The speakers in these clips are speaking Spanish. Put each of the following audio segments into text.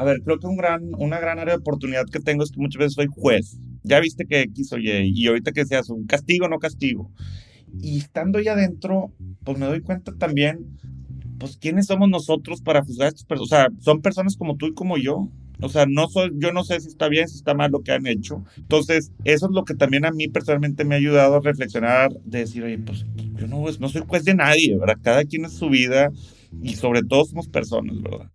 A ver, creo que un gran, una gran área de oportunidad que tengo es que muchas veces soy juez. Ya viste que X o Y, y ahorita que seas un castigo no castigo. Y estando ahí adentro, pues me doy cuenta también, pues quiénes somos nosotros para juzgar a estas personas. O sea, son personas como tú y como yo. O sea, no soy, yo no sé si está bien, si está mal lo que han hecho. Entonces, eso es lo que también a mí personalmente me ha ayudado a reflexionar, de decir, oye, pues yo no, no soy juez de nadie, ¿verdad? Cada quien es su vida y sobre todo somos personas, ¿verdad?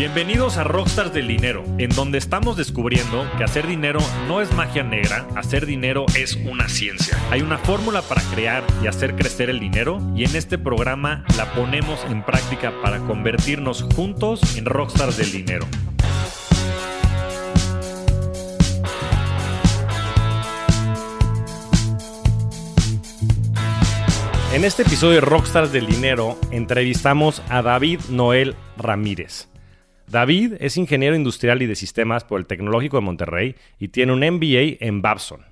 Bienvenidos a Rockstars del Dinero, en donde estamos descubriendo que hacer dinero no es magia negra, hacer dinero es una ciencia. Hay una fórmula para crear y hacer crecer el dinero y en este programa la ponemos en práctica para convertirnos juntos en Rockstars del Dinero. En este episodio de Rockstars del Dinero entrevistamos a David Noel Ramírez. David es ingeniero industrial y de sistemas por el Tecnológico de Monterrey y tiene un MBA en Babson.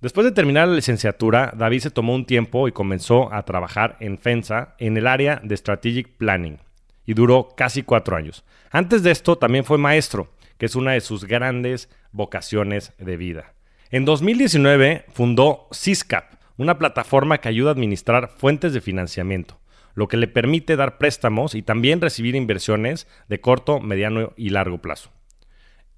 Después de terminar la licenciatura, David se tomó un tiempo y comenzó a trabajar en FENSA en el área de Strategic Planning y duró casi cuatro años. Antes de esto también fue maestro, que es una de sus grandes vocaciones de vida. En 2019 fundó CISCAP, una plataforma que ayuda a administrar fuentes de financiamiento lo que le permite dar préstamos y también recibir inversiones de corto, mediano y largo plazo.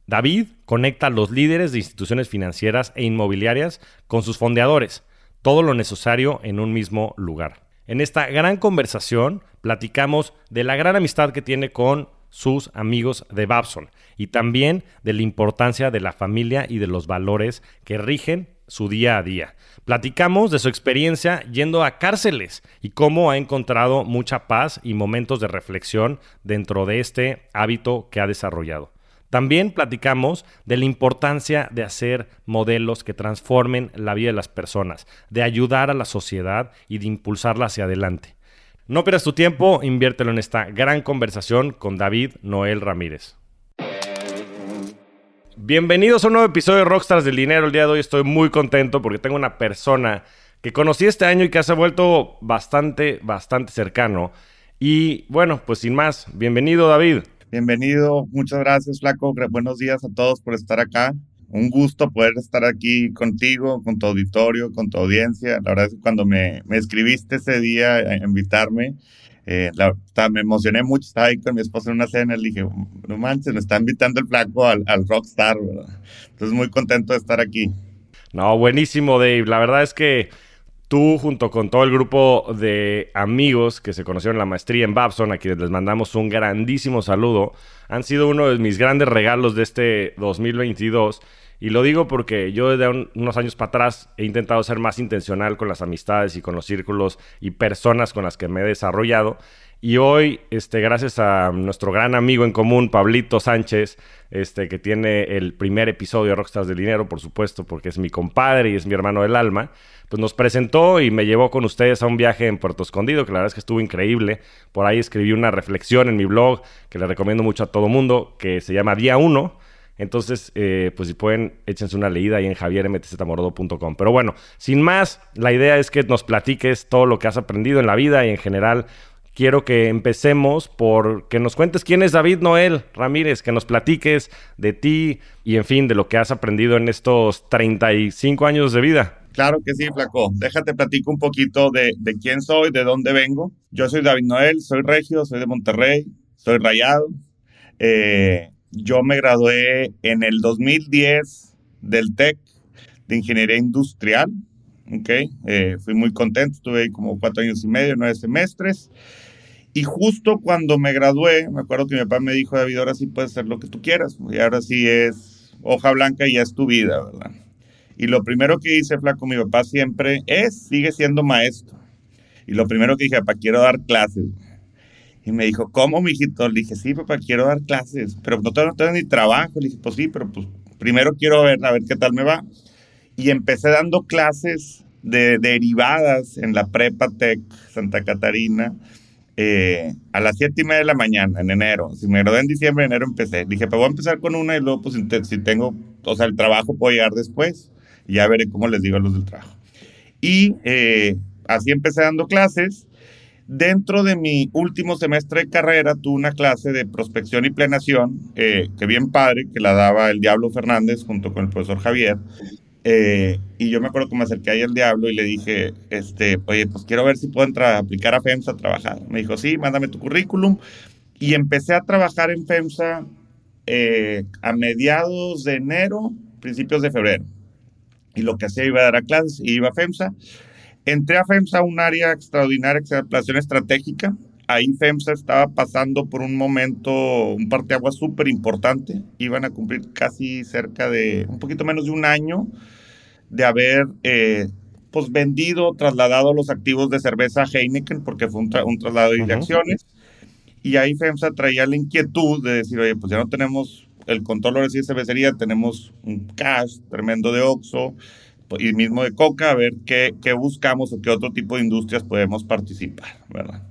David conecta a los líderes de instituciones financieras e inmobiliarias con sus fondeadores, todo lo necesario en un mismo lugar. En esta gran conversación platicamos de la gran amistad que tiene con sus amigos de Babson y también de la importancia de la familia y de los valores que rigen su día a día. Platicamos de su experiencia yendo a cárceles y cómo ha encontrado mucha paz y momentos de reflexión dentro de este hábito que ha desarrollado. También platicamos de la importancia de hacer modelos que transformen la vida de las personas, de ayudar a la sociedad y de impulsarla hacia adelante. No pierdas tu tiempo, inviértelo en esta gran conversación con David Noel Ramírez. Bienvenidos a un nuevo episodio de Rockstars del Dinero. El día de hoy estoy muy contento porque tengo una persona que conocí este año y que se ha vuelto bastante, bastante cercano. Y bueno, pues sin más, bienvenido David. Bienvenido, muchas gracias Flaco. Buenos días a todos por estar acá. Un gusto poder estar aquí contigo, con tu auditorio, con tu audiencia. La verdad es que cuando me, me escribiste ese día a invitarme, eh, me emocioné mucho, estaba ahí con mi esposa en una cena, le dije, no manches, me está invitando el flaco al, rockstar. Entonces muy contento de estar aquí. No, buenísimo, Dave. La verdad es que tú, junto con todo el grupo de amigos que se conocieron en la maestría en Babson, a quienes les mandamos un grandísimo saludo, han sido uno de mis grandes regalos de este 2022 y lo digo porque yo desde unos años para atrás he intentado ser más intencional con las amistades y con los círculos y personas con las que me he desarrollado. Y hoy, este, gracias a nuestro gran amigo en común, Pablito Sánchez, este, que tiene el primer episodio de Rockstars del Dinero, por supuesto, porque es mi compadre y es mi hermano del alma, pues nos presentó y me llevó con ustedes a un viaje en Puerto Escondido, que la verdad es que estuvo increíble. Por ahí escribí una reflexión en mi blog que le recomiendo mucho a todo mundo, que se llama Día 1 entonces, eh, pues si pueden, échense una leída ahí en javiermtzmorodo.com. Pero bueno, sin más, la idea es que nos platiques todo lo que has aprendido en la vida y en general. Quiero que empecemos por que nos cuentes quién es David Noel Ramírez, que nos platiques de ti y, en fin, de lo que has aprendido en estos 35 años de vida. Claro que sí, Flaco. Déjate platico un poquito de, de quién soy, de dónde vengo. Yo soy David Noel, soy regio, soy de Monterrey, soy rayado. Eh, yo me gradué en el 2010 del TEC de Ingeniería Industrial. ¿ok? Eh, fui muy contento, estuve ahí como cuatro años y medio, nueve semestres. Y justo cuando me gradué, me acuerdo que mi papá me dijo, David, ahora sí puedes hacer lo que tú quieras. Y ahora sí es hoja blanca y ya es tu vida, ¿verdad? Y lo primero que hice, flaco, mi papá siempre es, sigue siendo maestro. Y lo primero que dije, papá, quiero dar clases. Y me dijo, ¿cómo, mijito? Le dije, sí, papá, quiero dar clases, pero no tengo, no tengo ni trabajo. Le dije, pues sí, pero pues primero quiero ver, a ver qué tal me va. Y empecé dando clases de derivadas en la Prepa Tech Santa Catarina eh, a las siete y media de la mañana en enero. Si me gradué en diciembre, en enero empecé. Dije, pues voy a empezar con una y luego, pues si tengo, o sea, el trabajo puedo llegar después. Y ya veré cómo les digo a los del trabajo. Y eh, así empecé dando clases Dentro de mi último semestre de carrera tuve una clase de prospección y planeación, eh, que bien padre, que la daba el Diablo Fernández junto con el profesor Javier. Eh, y yo me acuerdo que me acerqué ahí al Diablo y le dije, este, oye, pues quiero ver si puedo entrar a aplicar a FEMSA a trabajar. Me dijo, sí, mándame tu currículum. Y empecé a trabajar en FEMSA eh, a mediados de enero, principios de febrero. Y lo que hacía iba a dar a clases y iba a FEMSA. Entré a FEMSA, un área extraordinaria que se Planeación Estratégica. Ahí FEMSA estaba pasando por un momento, un agua súper importante. Iban a cumplir casi cerca de, un poquito menos de un año de haber eh, pues vendido, trasladado los activos de cerveza a Heineken, porque fue un, traslado de acciones. Y ahí FEMSA traía la inquietud de decir, oye, pues ya no tenemos el control de cervecería, tenemos un cash tremendo de Oxxo, y mismo de coca, a ver qué, qué, buscamos o qué otro tipo de industrias podemos participar, ¿verdad?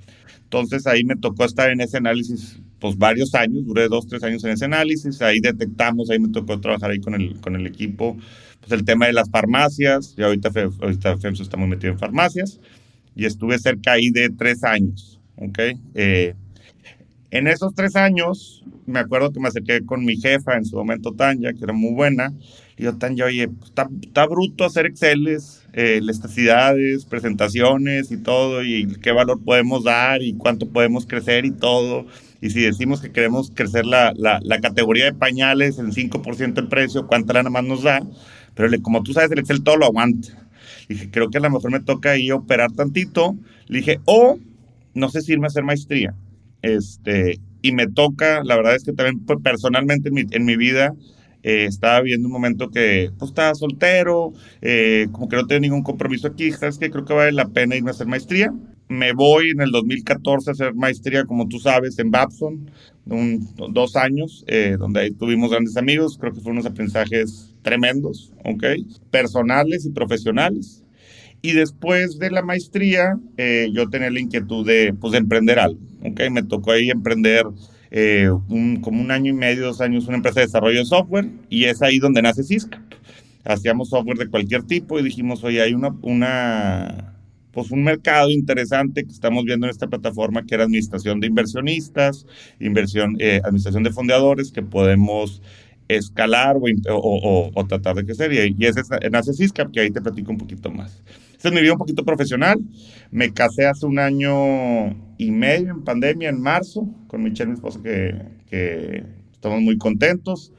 Entonces ahí me tocó estar en ese análisis pues varios años, duré dos, tres años en ese análisis, ahí detectamos, ahí me tocó trabajar ahí con el, con el equipo, pues el tema de las farmacias, y ahorita, ahorita FEMSO está muy metido en farmacias, y estuve cerca ahí de tres años, ¿ok? Eh, en esos tres años, me acuerdo que me acerqué con mi jefa en su momento, Tanya, que era muy buena, y yo, Tanya, oye, pues, está, está, bruto hacer Exceles, eh, elasticidades, presentaciones y todo, y qué valor podemos dar y cuánto podemos crecer y todo. Y si decimos que queremos crecer la, la, la categoría de pañales en 5% el precio, ¿cuánta lana más nos da? Pero le, como tú sabes, el Excel todo lo aguanta. Dije, creo que a lo mejor me toca ahí operar tantito. Le dije, o no sé si irme a hacer maestría. Este, y me toca, la verdad es que también pues, personalmente en mi, en mi vida eh, estaba viendo un momento que pues, estaba soltero, eh, como que no tenía ningún compromiso aquí, ¿sabes qué? Creo que vale la pena irme a hacer maestría. Me voy en el 2014 a hacer maestría, como tú sabes, en Babson, un, dos años, eh, donde ahí tuvimos grandes amigos, creo que fueron unos aprendizajes tremendos, ¿ok? Personales y profesionales. Y después de la maestría, yo tenía la inquietud de, pues, de emprender algo, ¿ok? Me tocó ahí emprender eh, un, como un año y medio, dos años, una empresa de desarrollo de software y es ahí donde nace Cisca. Hacíamos software de cualquier tipo y dijimos, oye, hay una, una, pues un mercado interesante que estamos viendo en esta plataforma que era administración de inversionistas, inversión, eh, administración de fondeadores que podemos escalar o, o, tratar de crecer. Y, y ese nace Cisca, que ahí te platico un poquito más. Esta es mi vida un poquito profesional. Me casé hace un año y medio en pandemia, en marzo, con Michelle, mi esposa, que, que estamos muy contentos.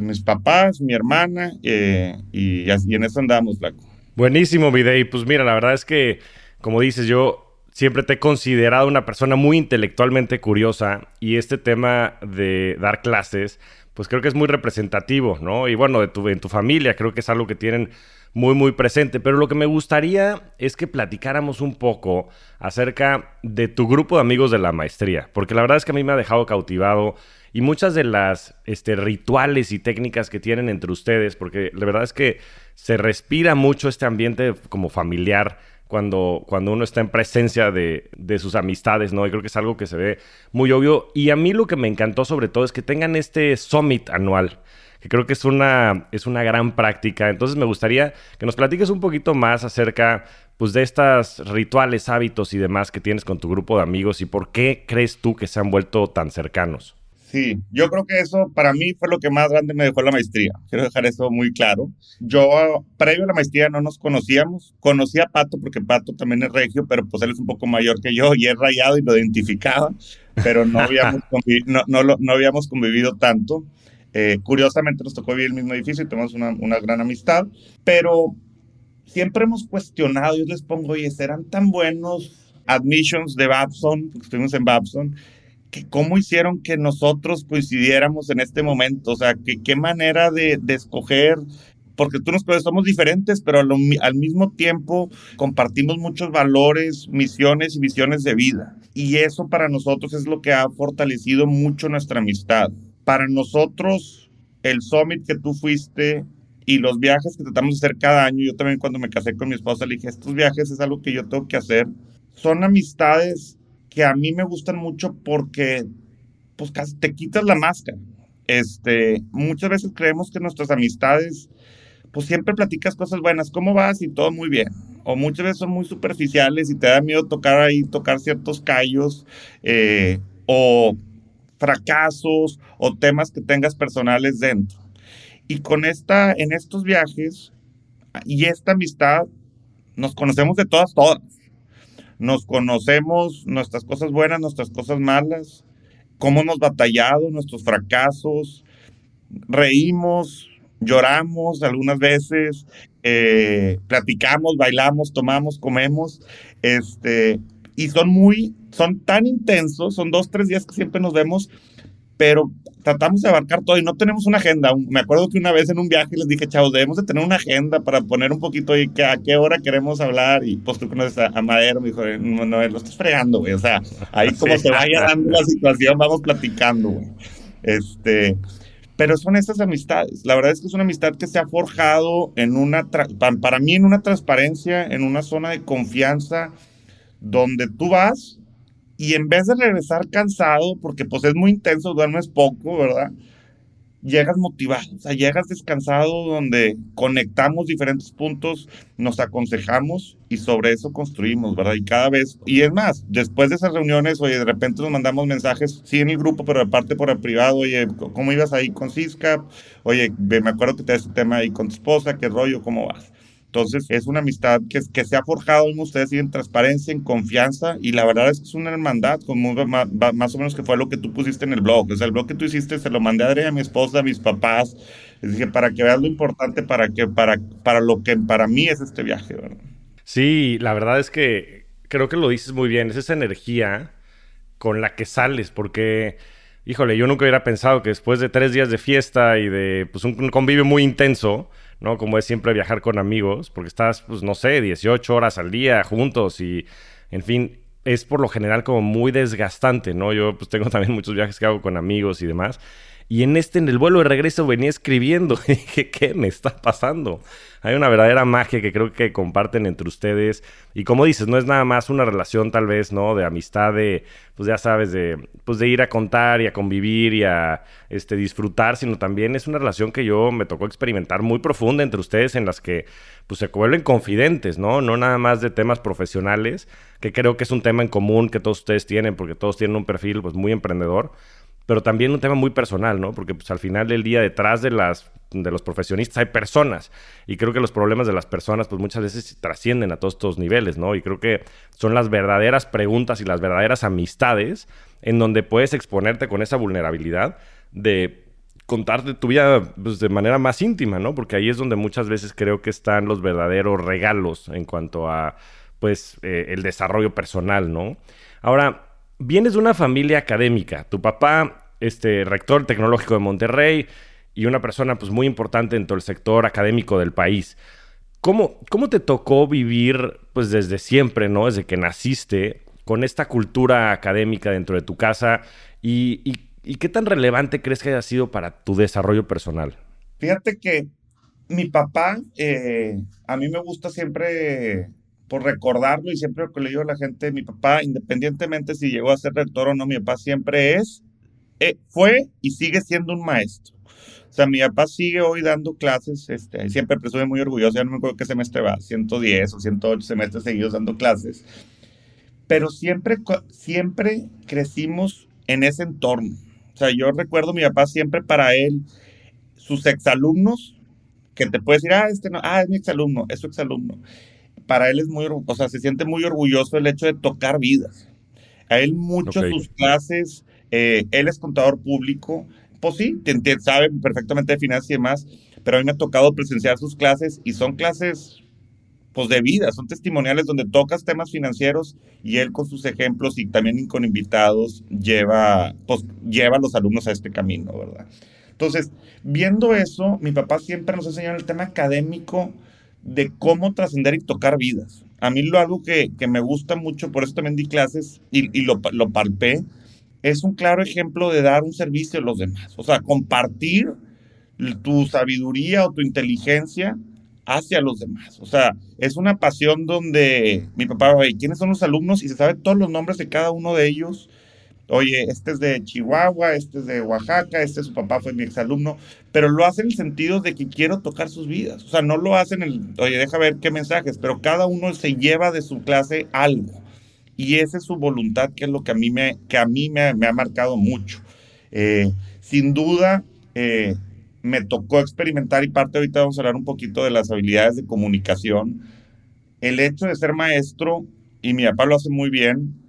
mis papás, mi hermana, eh, y, y, en eso andamos, Flaco. Buenísimo, Videy. Pues mira, la verdad es que, como dices, yo siempre te he considerado una persona muy intelectualmente curiosa y este tema de dar clases, pues creo que es muy representativo, ¿no? Y bueno, de tu, en tu familia creo que es algo que tienen muy, muy presente. Pero lo que me gustaría es que platicáramos un poco acerca de tu grupo de amigos de la maestría, porque la verdad es que a mí me ha dejado cautivado y muchas de las este, rituales y técnicas que tienen entre ustedes, porque la verdad es que se respira mucho este ambiente como familiar cuando, cuando uno está en presencia de, de, sus amistades, ¿no? Y creo que es algo que se ve muy obvio. Y a mí lo que me encantó sobre todo es que tengan este summit anual que creo que es una, es una gran práctica. Entonces me gustaría que nos platiques un poquito más acerca pues, de estos rituales, hábitos y demás que tienes con tu grupo de amigos y por qué crees tú que se han vuelto tan cercanos. Sí, yo creo que eso para mí fue lo que más grande me dejó la maestría. Quiero dejar eso muy claro. Yo, previo a la maestría, no nos conocíamos. Conocí a Pato porque Pato también es regio, pero pues él es un poco mayor que yo y es rayado y lo identificaba, pero no habíamos, no, no, no habíamos convivido tanto. Eh, curiosamente nos tocó vivir el mismo edificio y tenemos una, una, gran amistad, pero siempre hemos cuestionado, yo les pongo, oye, ¿serán tan buenos admissions de Babson, porque estuvimos en Babson, que cómo hicieron que nosotros coincidiéramos en este momento? O sea, que, qué manera de, de escoger porque tú nos somos diferentes, pero al, al, mismo tiempo compartimos muchos valores, misiones y visiones de vida. Y eso para nosotros es lo que ha fortalecido mucho nuestra amistad para nosotros, el summit que tú fuiste y los viajes que tratamos de hacer cada año, yo también cuando me casé con mi esposa le dije, estos viajes es algo que yo tengo que hacer. Son amistades que a mí me gustan mucho porque pues te quitas la máscara. Este, muchas veces creemos que nuestras amistades pues siempre platicas cosas buenas, ¿cómo vas? Y todo muy bien. O muchas veces son muy superficiales y te da miedo tocar ahí, tocar ciertos callos, eh, o fracasos, o temas que tengas personales dentro. Y con esta, en estos viajes y esta amistad, nos conocemos de todas, todas. Nos conocemos nuestras cosas buenas, nuestras cosas malas, cómo hemos batallado, nuestros fracasos, reímos, lloramos algunas veces, eh, platicamos, bailamos, tomamos, comemos, este, y son muy, son tan intensos, son dos, tres días que siempre nos vemos, pero tratamos de abarcar todo y no tenemos una agenda. Me acuerdo que una vez en un viaje les dije, chavos, debemos de tener una agenda para poner un poquito que a qué hora queremos hablar. Y pues tú conoces a, Madero, me dijo, no, no, lo estás fregando, güey. O sea, ahí como se vaya dando la situación, vamos platicando, güey. Este, pero son estas amistades. La verdad es que es una amistad que se ha forjado en una, para mí, en una transparencia, en una zona de confianza, donde tú vas y en vez de regresar cansado, porque pues es muy intenso, duermes poco, ¿verdad? Llegas motivado, o sea, llegas descansado donde conectamos diferentes puntos, nos aconsejamos y sobre eso construimos, ¿verdad? Y cada vez, y es más, después de esas reuniones, oye, de repente nos mandamos mensajes, sí en el grupo, pero aparte por el privado, oye, ¿cómo ibas ahí con Cisca? Oye, me acuerdo que te este tema ahí con tu esposa, ¿qué rollo? ¿Cómo vas? Entonces, es una amistad que, se ha forjado ustedes en transparencia, en confianza, y la verdad es que es una hermandad, más, o menos que fue lo que tú pusiste en el blog. O sea, el blog que tú hiciste se lo mandé a Adriana, a mi esposa, a mis papás. Dije, para que veas lo importante para, que, para, para lo que para mí es este viaje, ¿verdad? Sí, la verdad es que creo que lo dices muy bien. Es esa energía con la que sales, porque híjole, yo nunca hubiera pensado que después de tres días de fiesta y de pues, un, convivio muy intenso, ¿no? Como es siempre viajar con amigos, porque estás, pues no sé, 18 horas al día juntos y, en fin, es por lo general como muy desgastante, ¿no? Yo pues tengo también muchos viajes que hago con amigos y demás. Y en este, en el vuelo de regreso, venía escribiendo. Dije, ¿qué me está pasando? Hay una verdadera magia que creo que comparten entre ustedes. Y como dices, no es nada más una relación, tal vez, ¿no? De amistad, de, pues ya sabes, de, pues de ir a contar y a convivir y a este, disfrutar, sino también es una relación que yo me tocó experimentar muy profunda entre ustedes, en las que, pues se vuelven confidentes, ¿no? No nada más de temas profesionales, que creo que es un tema en común que todos ustedes tienen, porque todos tienen un perfil, pues, muy emprendedor pero también un tema muy personal, ¿no? Porque pues, al final del día detrás de, las, de los profesionistas hay personas y creo que los problemas de las personas pues muchas veces trascienden a todos estos niveles, ¿no? Y creo que son las verdaderas preguntas y las verdaderas amistades en donde puedes exponerte con esa vulnerabilidad de contarte tu vida pues, de manera más íntima, ¿no? Porque ahí es donde muchas veces creo que están los verdaderos regalos en cuanto a pues eh, el desarrollo personal, ¿no? Ahora, vienes de una familia académica. Tu papá, este, rector tecnológico de Monterrey y una persona pues, muy importante en todo sector académico del país. ¿Cómo, ¿Cómo te tocó vivir pues, desde siempre, ¿no? desde que naciste, con esta cultura académica dentro de tu casa? ¿Y, y, qué tan relevante crees que haya sido para tu desarrollo personal? Fíjate que mi papá, eh, a mí me gusta siempre por recordarlo y siempre lo que le digo a la gente, mi papá, independientemente si llegó a ser rector o no, mi papá siempre es, eh, fue y sigue siendo un maestro. O sea, mi papá sigue hoy dando clases, este, siempre presume muy orgulloso, ya no me acuerdo qué semestre va, 110 o 108 semestres seguidos dando clases, pero siempre, siempre crecimos en ese entorno. O sea, yo recuerdo mi papá siempre para él, sus exalumnos, que te puede decir, ah, este no, ah, es mi exalumno, es su exalumno para él es muy, o sea, se siente muy orgulloso el hecho de tocar vidas. A él muchas sus clases, eh, él es contador público, pues sí, sabe perfectamente de finanzas y demás, pero a mí me ha tocado presenciar sus clases y son clases pues de vida, son testimoniales donde tocas temas financieros y él con sus ejemplos y también con invitados lleva, pues, lleva a los alumnos a este camino, ¿verdad? Entonces, viendo eso, mi papá siempre nos enseñó el tema académico, de cómo trascender y tocar vidas. A mí lo algo que, me gusta mucho, por eso también di clases y, lo, lo, palpé, es un claro ejemplo de dar un servicio a los demás. O sea, compartir tu sabiduría o tu inteligencia hacia los demás. O sea, es una pasión donde mi papá, ¿quiénes son los alumnos? Y se sabe todos los nombres de cada uno de ellos Oye, este es de Chihuahua, este es de Oaxaca, este su papá fue mi exalumno, pero lo hace en el sentido de que quiero tocar sus vidas. O sea, no lo hacen el, oye, deja ver qué mensajes, pero cada uno se lleva de su clase algo. Y esa es su voluntad, que es lo que a mí me, que a mí me, ha marcado mucho. Eh, sin duda, eh, me tocó experimentar y parte ahorita vamos a hablar un poquito de las habilidades de comunicación. El hecho de ser maestro, y mi papá lo hace muy bien,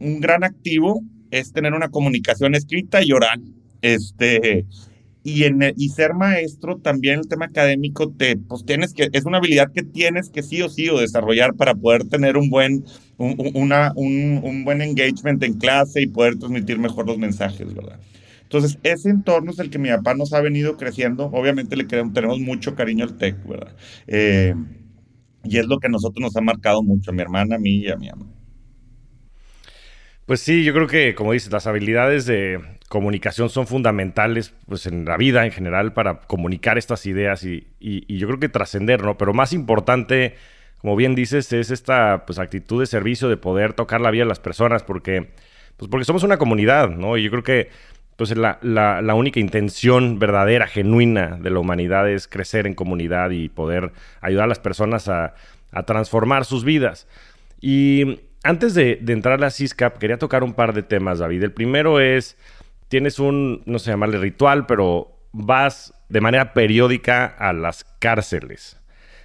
un gran activo es tener una comunicación escrita y oral. Este, y, en, y ser maestro, también el tema académico, te, pues tienes que, es una habilidad que tienes que sí o sí o desarrollar para poder tener un buen, un, una, un, un buen engagement en clase y poder transmitir mejor los mensajes, ¿verdad? Entonces, ese entorno es el que mi papá nos ha venido creciendo. Obviamente le tenemos mucho cariño al TEC, ¿verdad? Eh, y es lo que a nosotros nos ha marcado mucho, a mi hermana, a mí y a mi mamá. Pues sí, yo creo que, como dices, las habilidades de comunicación son fundamentales pues, en la vida en general para comunicar estas ideas y, yo creo que trascender, ¿no? Pero más importante, como bien dices, es esta pues, actitud de servicio, de poder tocar la vida de las personas, porque, pues, porque somos una comunidad, ¿no? Y yo creo que entonces la, única intención verdadera, genuina de la humanidad es crecer en comunidad y poder ayudar a las personas a, transformar sus vidas. Y antes de, entrar a la CISCAP, quería tocar un par de temas, David. El primero es, tienes un, no sé llamarle ritual, pero vas de manera periódica a las cárceles.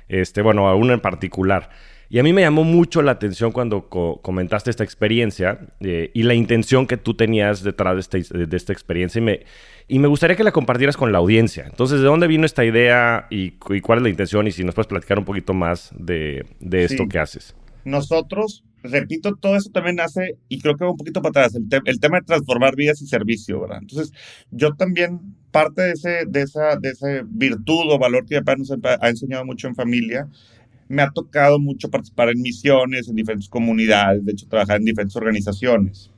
Este, bueno, a una en particular. Y a mí me llamó mucho la atención cuando comentaste esta experiencia eh, y la intención que tú tenías detrás de esta, de esta experiencia. Y me, y me gustaría que la compartieras con la audiencia. Entonces, ¿de dónde vino esta idea y, cuál es la intención? Y si nos puedes platicar un poquito más de, esto que haces. Nosotros, repito, todo eso también hace, y creo que va un poquito para atrás, el, tema de transformar vidas y servicio, ¿verdad? Entonces, yo también, parte de, ese, de, esa, de ese virtud o valor que mi papá nos ha enseñado mucho en familia, me ha tocado mucho participar en misiones, en diferentes comunidades, de hecho trabajar en diferentes organizaciones.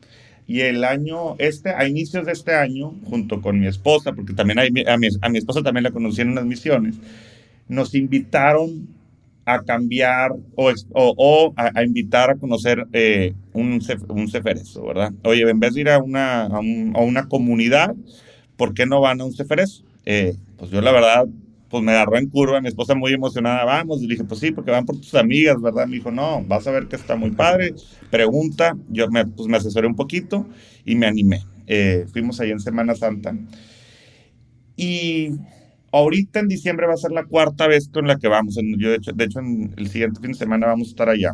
Y el año, este, a inicios de este año, junto con mi esposa, porque también a, mi, a mi esposa también la conocí en unas misiones, nos invitaron a cambiar o, o, a, invitar a conocer eh, un, un ceferezo, ¿verdad? Oye, en vez de ir a una, a, una comunidad, ¿por qué no van a un ceferezo? Eh, pues yo la verdad pues me agarró en curva, mi esposa muy emocionada, vamos, y dije, pues sí, porque van por tus amigas, ¿verdad? Me dijo, no, vas a ver que está muy padre, pregunta, yo me, pues me asesoré un poquito y me animé. Eh, fuimos ahí en Semana Santa. Y ahorita en diciembre va a ser la cuarta vez con la que vamos, yo de hecho, de hecho en el siguiente fin de semana vamos a estar allá.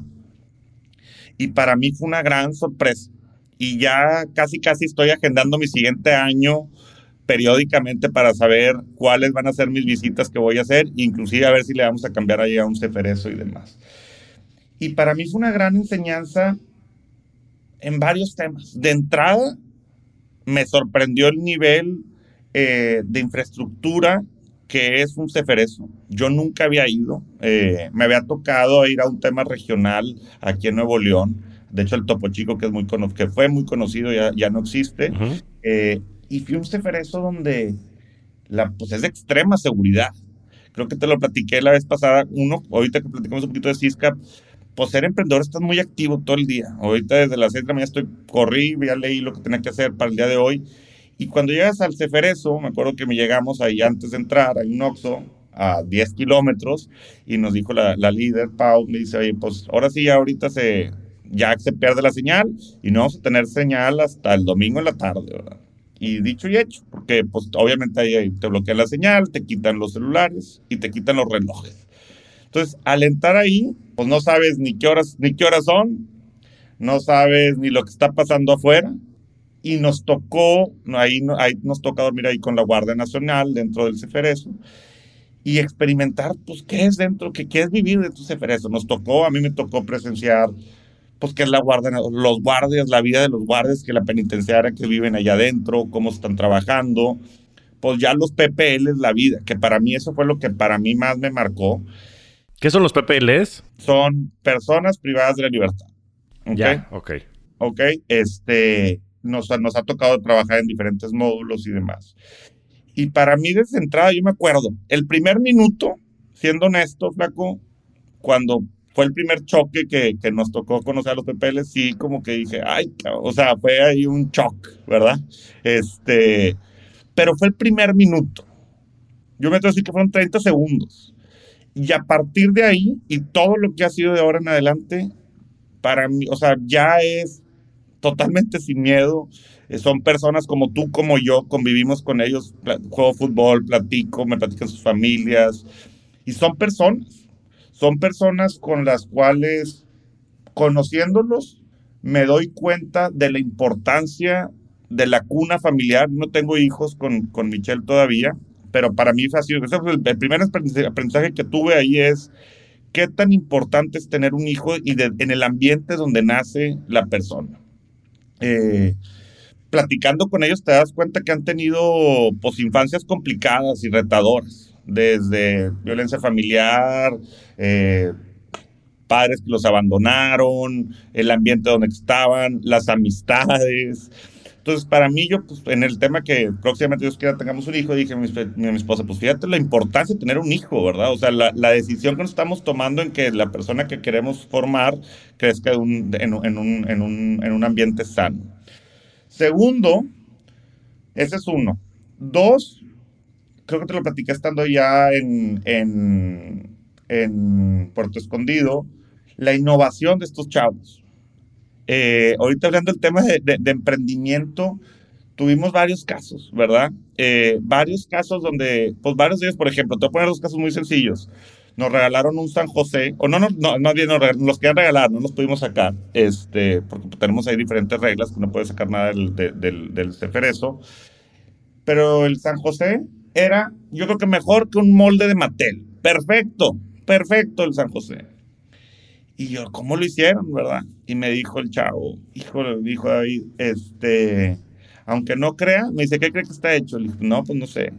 Y para mí fue una gran sorpresa. Y ya casi, casi estoy agendando mi siguiente año periódicamente para saber cuáles van a ser mis visitas que voy a hacer, inclusive a ver si le vamos a cambiar ahí a un ceferezo y demás. Y para mí fue una gran enseñanza en varios temas. De entrada, me sorprendió el nivel eh, de infraestructura que es un ceferezo. Yo nunca había ido, eh, me había tocado ir a un tema regional aquí en Nuevo León. De hecho, el Topo Chico, que, es muy que fue muy conocido, ya, ya no existe y fui a un ceferezo donde la, pues es de extrema seguridad. Creo que te lo platiqué la vez pasada. Uno, ahorita que platicamos un poquito de Cisca, pues ser emprendedor estás muy activo todo el día. Ahorita desde las 6 de la mañana estoy, corrí, ya leí lo que tenía que hacer para el día de hoy. Y cuando llegas al Ceferezo, me acuerdo que me llegamos ahí antes de entrar, hay un a 10 kilómetros, y nos dijo la, la líder, Pau, me dice, oye, pues ahora sí, ahorita se, ya se pierde la señal, y no vamos a tener señal hasta el domingo en la tarde, ¿verdad? Y dicho y hecho, porque pues obviamente ahí te bloquean la señal, te quitan los celulares y te quitan los relojes. Entonces, al entrar ahí, pues no sabes ni qué horas, ni qué horas son, no sabes ni lo que está pasando afuera. Y nos tocó, ahí, ahí nos toca dormir ahí con la Guardia Nacional dentro del Ceferezo y experimentar, pues, qué es dentro, qué, qué es vivir dentro del Ceferezo. Nos tocó, a mí me tocó presenciar pues que es la guardia, los guardias, la vida de los guardias, que la penitenciaria que viven allá adentro, cómo están trabajando, pues ya los PPLs, la vida, que para mí eso fue lo que para mí más me marcó. ¿Qué son los PPLs? Son personas privadas de la libertad. ¿Okay? Ya, ok. Ok, este, nos, nos ha tocado trabajar en diferentes módulos y demás. Y para mí desde entrada, yo me acuerdo, el primer minuto, siendo honesto, flaco, cuando fue el primer choque que, que, nos tocó conocer a los PPL, sí, como que dije, ay, o sea, fue ahí un shock, ¿verdad? Este, pero fue el primer minuto. Yo me tengo que decir que fueron 30 segundos. Y a partir de ahí, y todo lo que ha sido de ahora en adelante, para mí, o sea, ya es totalmente sin miedo. Eh, son personas como tú, como yo, convivimos con ellos, juego fútbol, platico, me platican sus familias. Y son personas son personas con las cuales, conociéndolos, me doy cuenta de la importancia de la cuna familiar. No tengo hijos con, con Michelle todavía, pero para mí fue sido, el primer aprendizaje que tuve ahí es qué tan importante es tener un hijo y en el ambiente donde nace la persona. Eh, platicando con ellos te das cuenta que han tenido pues, infancias complicadas y retadoras desde violencia familiar, eh, padres que los abandonaron, el ambiente donde estaban, las amistades. Entonces, para mí, yo, pues, en el tema que próximamente Dios quiera tengamos un hijo, dije a mi, esposa, pues fíjate la importancia de tener un hijo, ¿verdad? O sea, la, la, decisión que nos estamos tomando en que la persona que queremos formar crezca un, en, un, en, un, en un ambiente sano. Segundo, ese es uno. Dos, creo que te lo platiqué estando ya en, en Puerto Escondido, la innovación de estos chavos. Eh, ahorita hablando del tema de, de, emprendimiento, tuvimos varios casos, ¿verdad? Eh, varios casos donde, pues varios de ellos, por ejemplo, te voy a poner dos casos muy sencillos. Nos regalaron un San José, o no, no, no más bien nos, los querían regalar, no los pudimos sacar, este, porque tenemos ahí diferentes reglas, que no puede sacar nada del, del, del ceferezo. Pero el San José era, yo creo que mejor que un molde de Mattel. Perfecto, perfecto el San José. Y yo, ¿cómo lo hicieron, verdad? Y me dijo el chavo, hijo, dijo David, este, aunque no crea, me dice, ¿qué cree que está hecho? Le dije, no, pues no sé.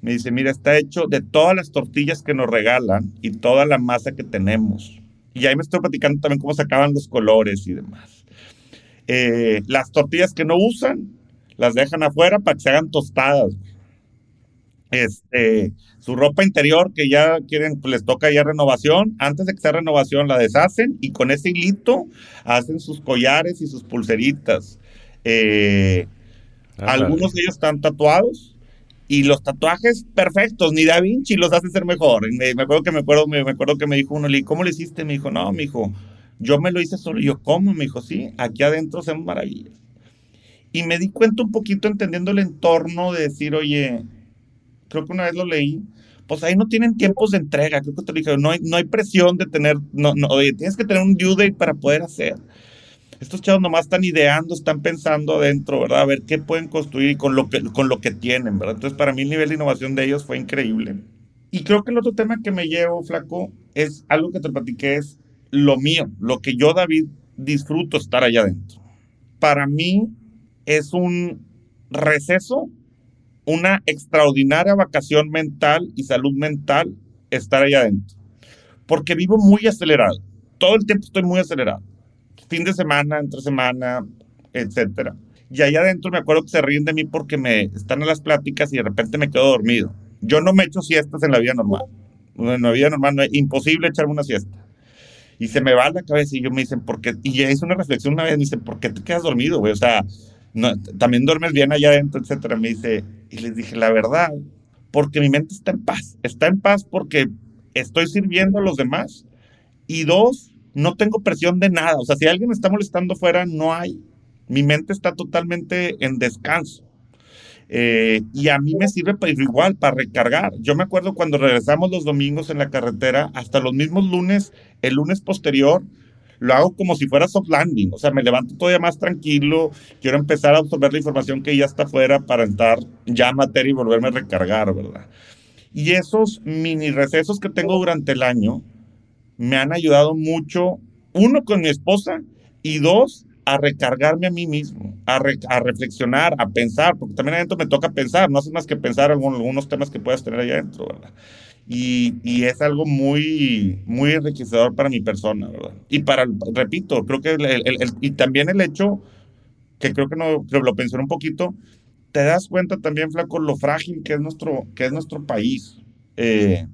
Me dice, mira, está hecho de todas las tortillas que nos regalan y toda la masa que tenemos. Y ahí me estoy platicando también cómo sacaban los colores y demás. Eh, las tortillas que no usan, las dejan afuera para que se hagan tostadas este, su ropa interior que ya quieren, pues les toca ya renovación. Antes de que sea renovación la deshacen y con ese hilito hacen sus collares y sus pulseritas. Eh, algunos de ellos están tatuados y los tatuajes perfectos, ni Da Vinci los hace ser mejor. Me, acuerdo que me acuerdo, me, acuerdo que me dijo uno, ¿cómo lo hiciste? Me dijo, no, me dijo, yo me lo hice solo. Y yo, ¿cómo? Me dijo, sí, aquí adentro hacemos maravillas. Y me di cuenta un poquito entendiendo el entorno de decir, oye, creo que una vez lo leí, pues ahí no tienen tiempos de entrega, creo que te dije, no hay, no hay presión de tener, no, no, oye, tienes que tener un due date para poder hacer. Estos chavos nomás están ideando, están pensando adentro, ¿verdad? A ver qué pueden construir con lo que, con lo que tienen, ¿verdad? Entonces, para mí el nivel de innovación de ellos fue increíble. Y creo que el otro tema que me llevo, flaco, es algo que te platiqué, es lo mío, lo que yo, David, disfruto estar allá adentro. Para mí es un receso una extraordinaria vacación mental y salud mental estar ahí adentro. Porque vivo muy acelerado. Todo el tiempo estoy muy acelerado. Fin de semana, entre semana, etcétera. Y allá adentro me acuerdo que se ríen de mí porque me están en las pláticas y de repente me quedo dormido. Yo no me echo siestas en la vida normal. En la vida normal no es imposible echarme una siesta. Y se me va la cabeza y yo me dicen, ¿por qué? Y ya hice una reflexión una vez, me dicen, ¿por qué te quedas dormido, güey? O sea, también duermes bien allá adentro, etcétera. Me dice, y les dije, la verdad, porque mi mente está en paz. Está en paz porque estoy sirviendo a los demás. Y dos, no tengo presión de nada. O sea, si alguien me está molestando fuera, no hay. Mi mente está totalmente en descanso. Eh, y a mí me sirve para, igual, para recargar. Yo me acuerdo cuando regresamos los domingos en la carretera, hasta los mismos lunes, el lunes posterior, lo hago como si fuera soft landing, o sea, me levanto todavía más tranquilo, quiero empezar a absorber la información que ya está afuera para entrar ya a materia y volverme a recargar, ¿verdad? Y esos mini recesos que tengo durante el año me han ayudado mucho, uno con mi esposa y dos, a recargarme a mí mismo, a, reflexionar, a pensar, porque también adentro me toca pensar, no haces más que pensar algunos, algunos temas que puedas tener allá adentro, ¿verdad? Y, y, es algo muy, muy enriquecedor para mi persona, ¿verdad? Y para, repito, creo que, el, el, y también el hecho, que creo que no, que lo pensé un poquito, te das cuenta también, Flaco, lo frágil que es nuestro, que es nuestro país. Eh,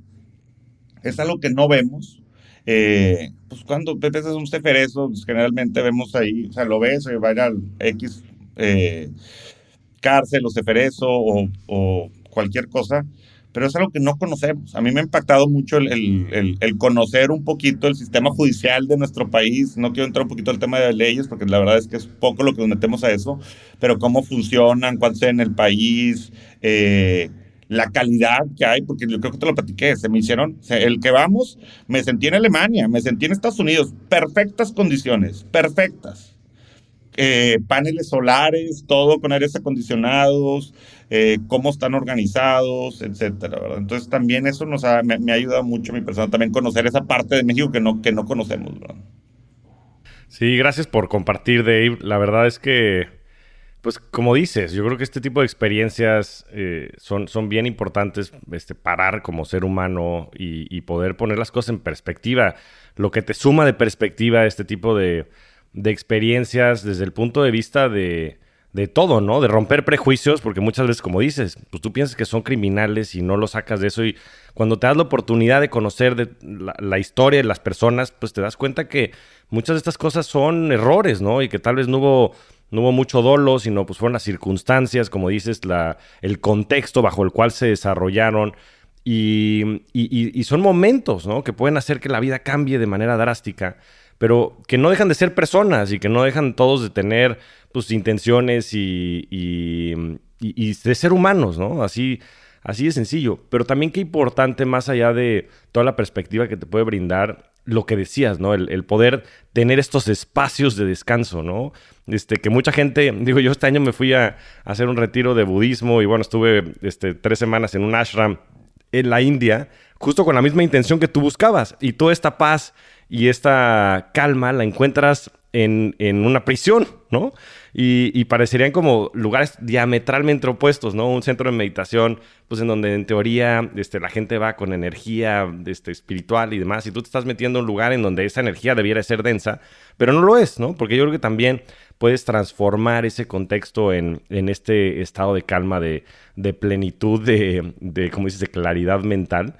es algo que no vemos, Eh, pues cuando ves un ceferezo, pues generalmente vemos ahí, o sea, lo ves, va a ir al X eh, cárcel o ceferezo o, o cualquier cosa, pero es algo que no conocemos. A mí me ha impactado mucho el, el, el, conocer un poquito el sistema judicial de nuestro país. No quiero entrar un poquito al tema de leyes, porque la verdad es que es poco lo que nos metemos a eso, pero cómo funcionan, cuánto en el país, eh, la calidad que hay, porque yo creo que te lo platiqué, se me hicieron, el que vamos, me sentí en Alemania, me sentí en Estados Unidos, perfectas condiciones, perfectas eh, paneles solares, todo con aires acondicionados, eh, cómo están organizados, etcétera, ¿verdad? Entonces también eso nos ha, me, ha ayudado mucho mi persona también conocer esa parte de México que no, que no conocemos, ¿verdad? Sí, gracias por compartir, Dave. La verdad es que, pues como dices, yo creo que este tipo de experiencias eh, son, son bien importantes, este, parar como ser humano y, y poder poner las cosas en perspectiva. Lo que te suma de perspectiva este tipo de de experiencias desde el punto de vista de, de todo, ¿no? De romper prejuicios, porque muchas veces, como dices, pues tú piensas que son criminales y no lo sacas de eso y cuando te das la oportunidad de conocer de la, historia de las personas, pues te das cuenta que muchas de estas cosas son errores, ¿no? Y que tal vez no hubo, no hubo mucho dolo, sino pues fueron las circunstancias, como dices, la, el contexto bajo el cual se desarrollaron. Y, y, y son momentos, ¿no? Que pueden hacer que la vida cambie de manera drástica pero que no dejan de ser personas y que no dejan todos de tener pues intenciones y, y, de ser humanos, ¿no? Así, así de sencillo. Pero también qué importante, más allá de toda la perspectiva que te puede brindar, lo que decías, ¿no? El, poder tener estos espacios de descanso, ¿no? Este, que mucha gente, digo, yo este año me fui a, hacer un retiro de budismo y bueno, estuve este, tres semanas en un ashram en la India, justo con la misma intención que tú buscabas. Y toda esta paz y esta calma la encuentras en, una prisión, ¿no? Y, parecerían como lugares diametralmente opuestos, ¿no? Un centro de meditación, pues en donde en teoría este, la gente va con energía este, espiritual y demás, y tú te estás metiendo en un lugar en donde esa energía debiera ser densa, pero no lo es, ¿no? Porque yo creo que también puedes transformar ese contexto en, este estado de calma, de, plenitud, de, de, como dices, de claridad mental.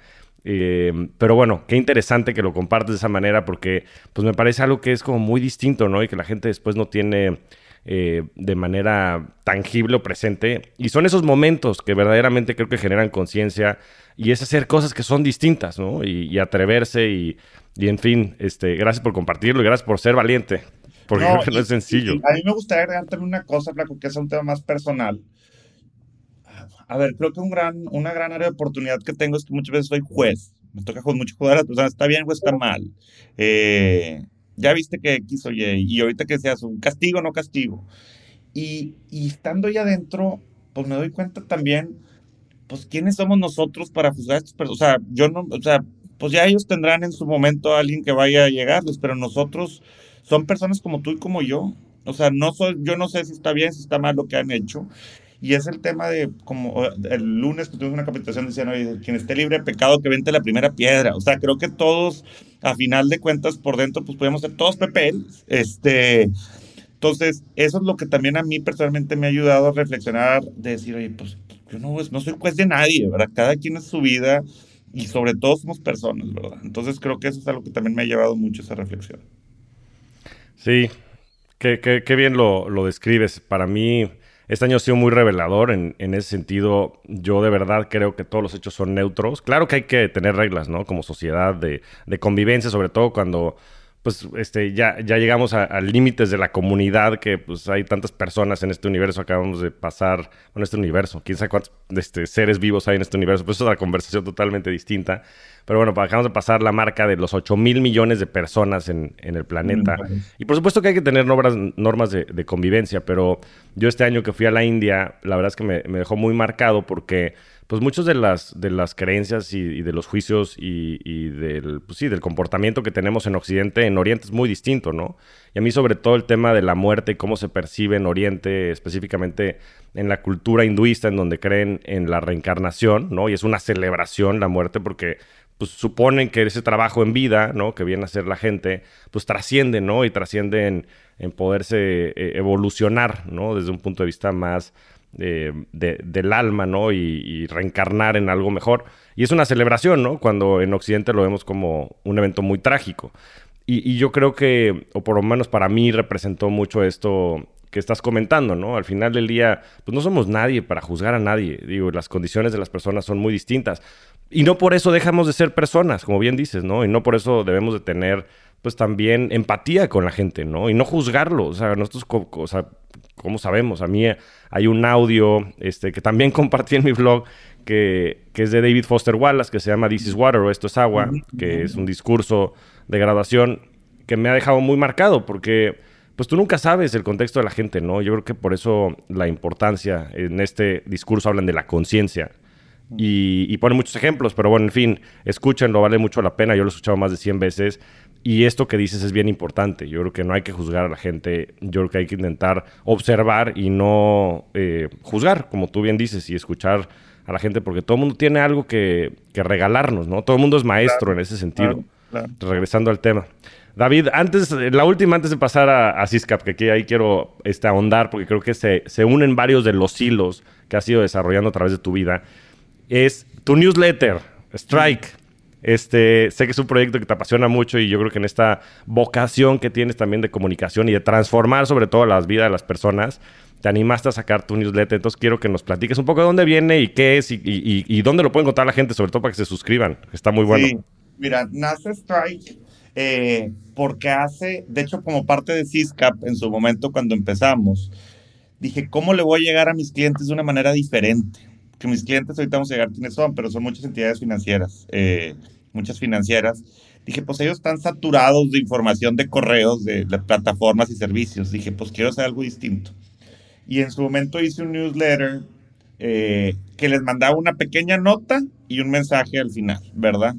Eh, pero bueno, qué interesante que lo compartes de esa manera porque pues me parece algo que es como muy distinto, ¿no? Y que la gente después no tiene eh, de manera tangible o presente. Y son esos momentos que verdaderamente creo que generan conciencia y es hacer cosas que son distintas, ¿no? Y, atreverse y, y, en fin, este, gracias por compartirlo y gracias por ser valiente, porque no, creo que no es sencillo. a mí me gustaría agregar también una cosa, Flaco, que es un tema más personal a ver, creo que un gran, una gran área de oportunidad que tengo es que muchas veces soy juez. Me toca mucho jugar a las personas, está bien o está mal. Eh, ya viste que X o Y, y ahorita que seas un castigo o no castigo. Y, y estando ahí adentro, pues me doy cuenta también, pues quiénes somos nosotros para juzgar a estas personas. O sea, yo no, o sea, pues ya ellos tendrán en su momento a alguien que vaya a llegarles, pero nosotros son personas como tú y como yo. O sea, no soy, yo no sé si está bien, si está mal lo que han hecho. Y es el tema de, como el lunes tuvimos una capacitación, decían, oye, quien esté libre de pecado, que vente la primera piedra. O sea, creo que todos, a final de cuentas, por dentro, pues podemos ser todos PPL. Este, entonces, eso es lo que también a mí personalmente me ha ayudado a reflexionar, de decir, oye, pues yo no, no soy juez de nadie, ¿verdad? Cada quien es su vida y sobre todo somos personas, ¿verdad? Entonces, creo que eso es algo que también me ha llevado mucho esa reflexión. Sí, qué, qué, qué bien lo, lo describes. Para mí este año ha sido muy revelador en, ese sentido. Yo de verdad creo que todos los hechos son neutros. Claro que hay que tener reglas, ¿no? Como sociedad de, de convivencia, sobre todo cuando pues este, ya, ya llegamos a, límites de la comunidad, que pues hay tantas personas en este universo, acabamos de pasar, en este universo, quién sabe cuántos este, seres vivos hay en este universo, pues es una conversación totalmente distinta. Pero bueno, acabamos de pasar la marca de los 8 mil millones de personas en, el planeta. Y por supuesto que hay que tener normas, normas de, convivencia, pero yo este año que fui a la India, la verdad es que me, me dejó muy marcado porque pues muchas de las, de las creencias y, de los juicios y, del, pues sí, del comportamiento que tenemos en Occidente, en Oriente es muy distinto, ¿no? Y a mí sobre todo el tema de la muerte y cómo se percibe en Oriente, específicamente en la cultura hinduista, en donde creen en la reencarnación, ¿no? Y es una celebración la muerte porque pues suponen que ese trabajo en vida, ¿no? Que viene a hacer la gente, pues trasciende, ¿no? Y trasciende en, poderse eh, evolucionar, ¿no? Desde un punto de vista más eh, del alma, ¿no? Y, reencarnar en algo mejor. Y es una celebración, ¿no? Cuando en Occidente lo vemos como un evento muy trágico. Y, y yo creo que, o por lo menos para mí, representó mucho esto que estás comentando, ¿no? Al final del día, pues no somos nadie para juzgar a nadie. Digo, las condiciones de las personas son muy distintas. Y no por eso dejamos de ser personas, como bien dices, ¿no? Y no por eso debemos de tener, pues también empatía con la gente, ¿no? Y no juzgarlo. O sea, nosotros, o sea, ¿cómo sabemos? A mí hay un audio este, que también compartí en mi blog que, que, es de David Foster Wallace, que se llama This is Water o Esto es Agua, que es un discurso de graduación que me ha dejado muy marcado porque pues tú nunca sabes el contexto de la gente, ¿no? Yo creo que por eso la importancia en este discurso hablan de la conciencia. Y, y, ponen muchos ejemplos, pero bueno, en fin, escúchenlo, vale mucho la pena. Yo lo he escuchado más de 100 veces. Y esto que dices es bien importante. Yo creo que no hay que juzgar a la gente. Yo creo que hay que intentar observar y no eh, juzgar, como tú bien dices, y escuchar a la gente, porque todo el mundo tiene algo que, regalarnos, ¿no? Todo el mundo es maestro en ese sentido. Regresando al tema. David, antes, la última, antes de pasar a, a Ciscap, que aquí ahí quiero este, ahondar, porque creo que se, se, unen varios de los hilos que has ido desarrollando a través de tu vida, es tu newsletter, Strike. Este, sé que es un proyecto que te apasiona mucho y yo creo que en esta vocación que tienes también de comunicación y de transformar sobre todo las vidas de las personas, te animaste a sacar tu newsletter. Entonces quiero que nos platiques un poco de dónde viene y qué es y, dónde lo puede encontrar la gente, sobre todo para que se suscriban. Está muy bueno. Sí, mira, nace Strike eh, porque hace, de hecho, como parte de CISCAP en su momento cuando empezamos, dije, ¿cómo le voy a llegar a mis clientes de una manera diferente? Que mis clientes ahorita vamos a llegar quiénes son, pero son muchas entidades financieras, eh, muchas financieras. Dije, pues ellos están saturados de información de correos, de, plataformas y servicios. Dije, pues quiero hacer algo distinto. Y en su momento hice un newsletter eh, que les mandaba una pequeña nota y un mensaje al final, ¿verdad?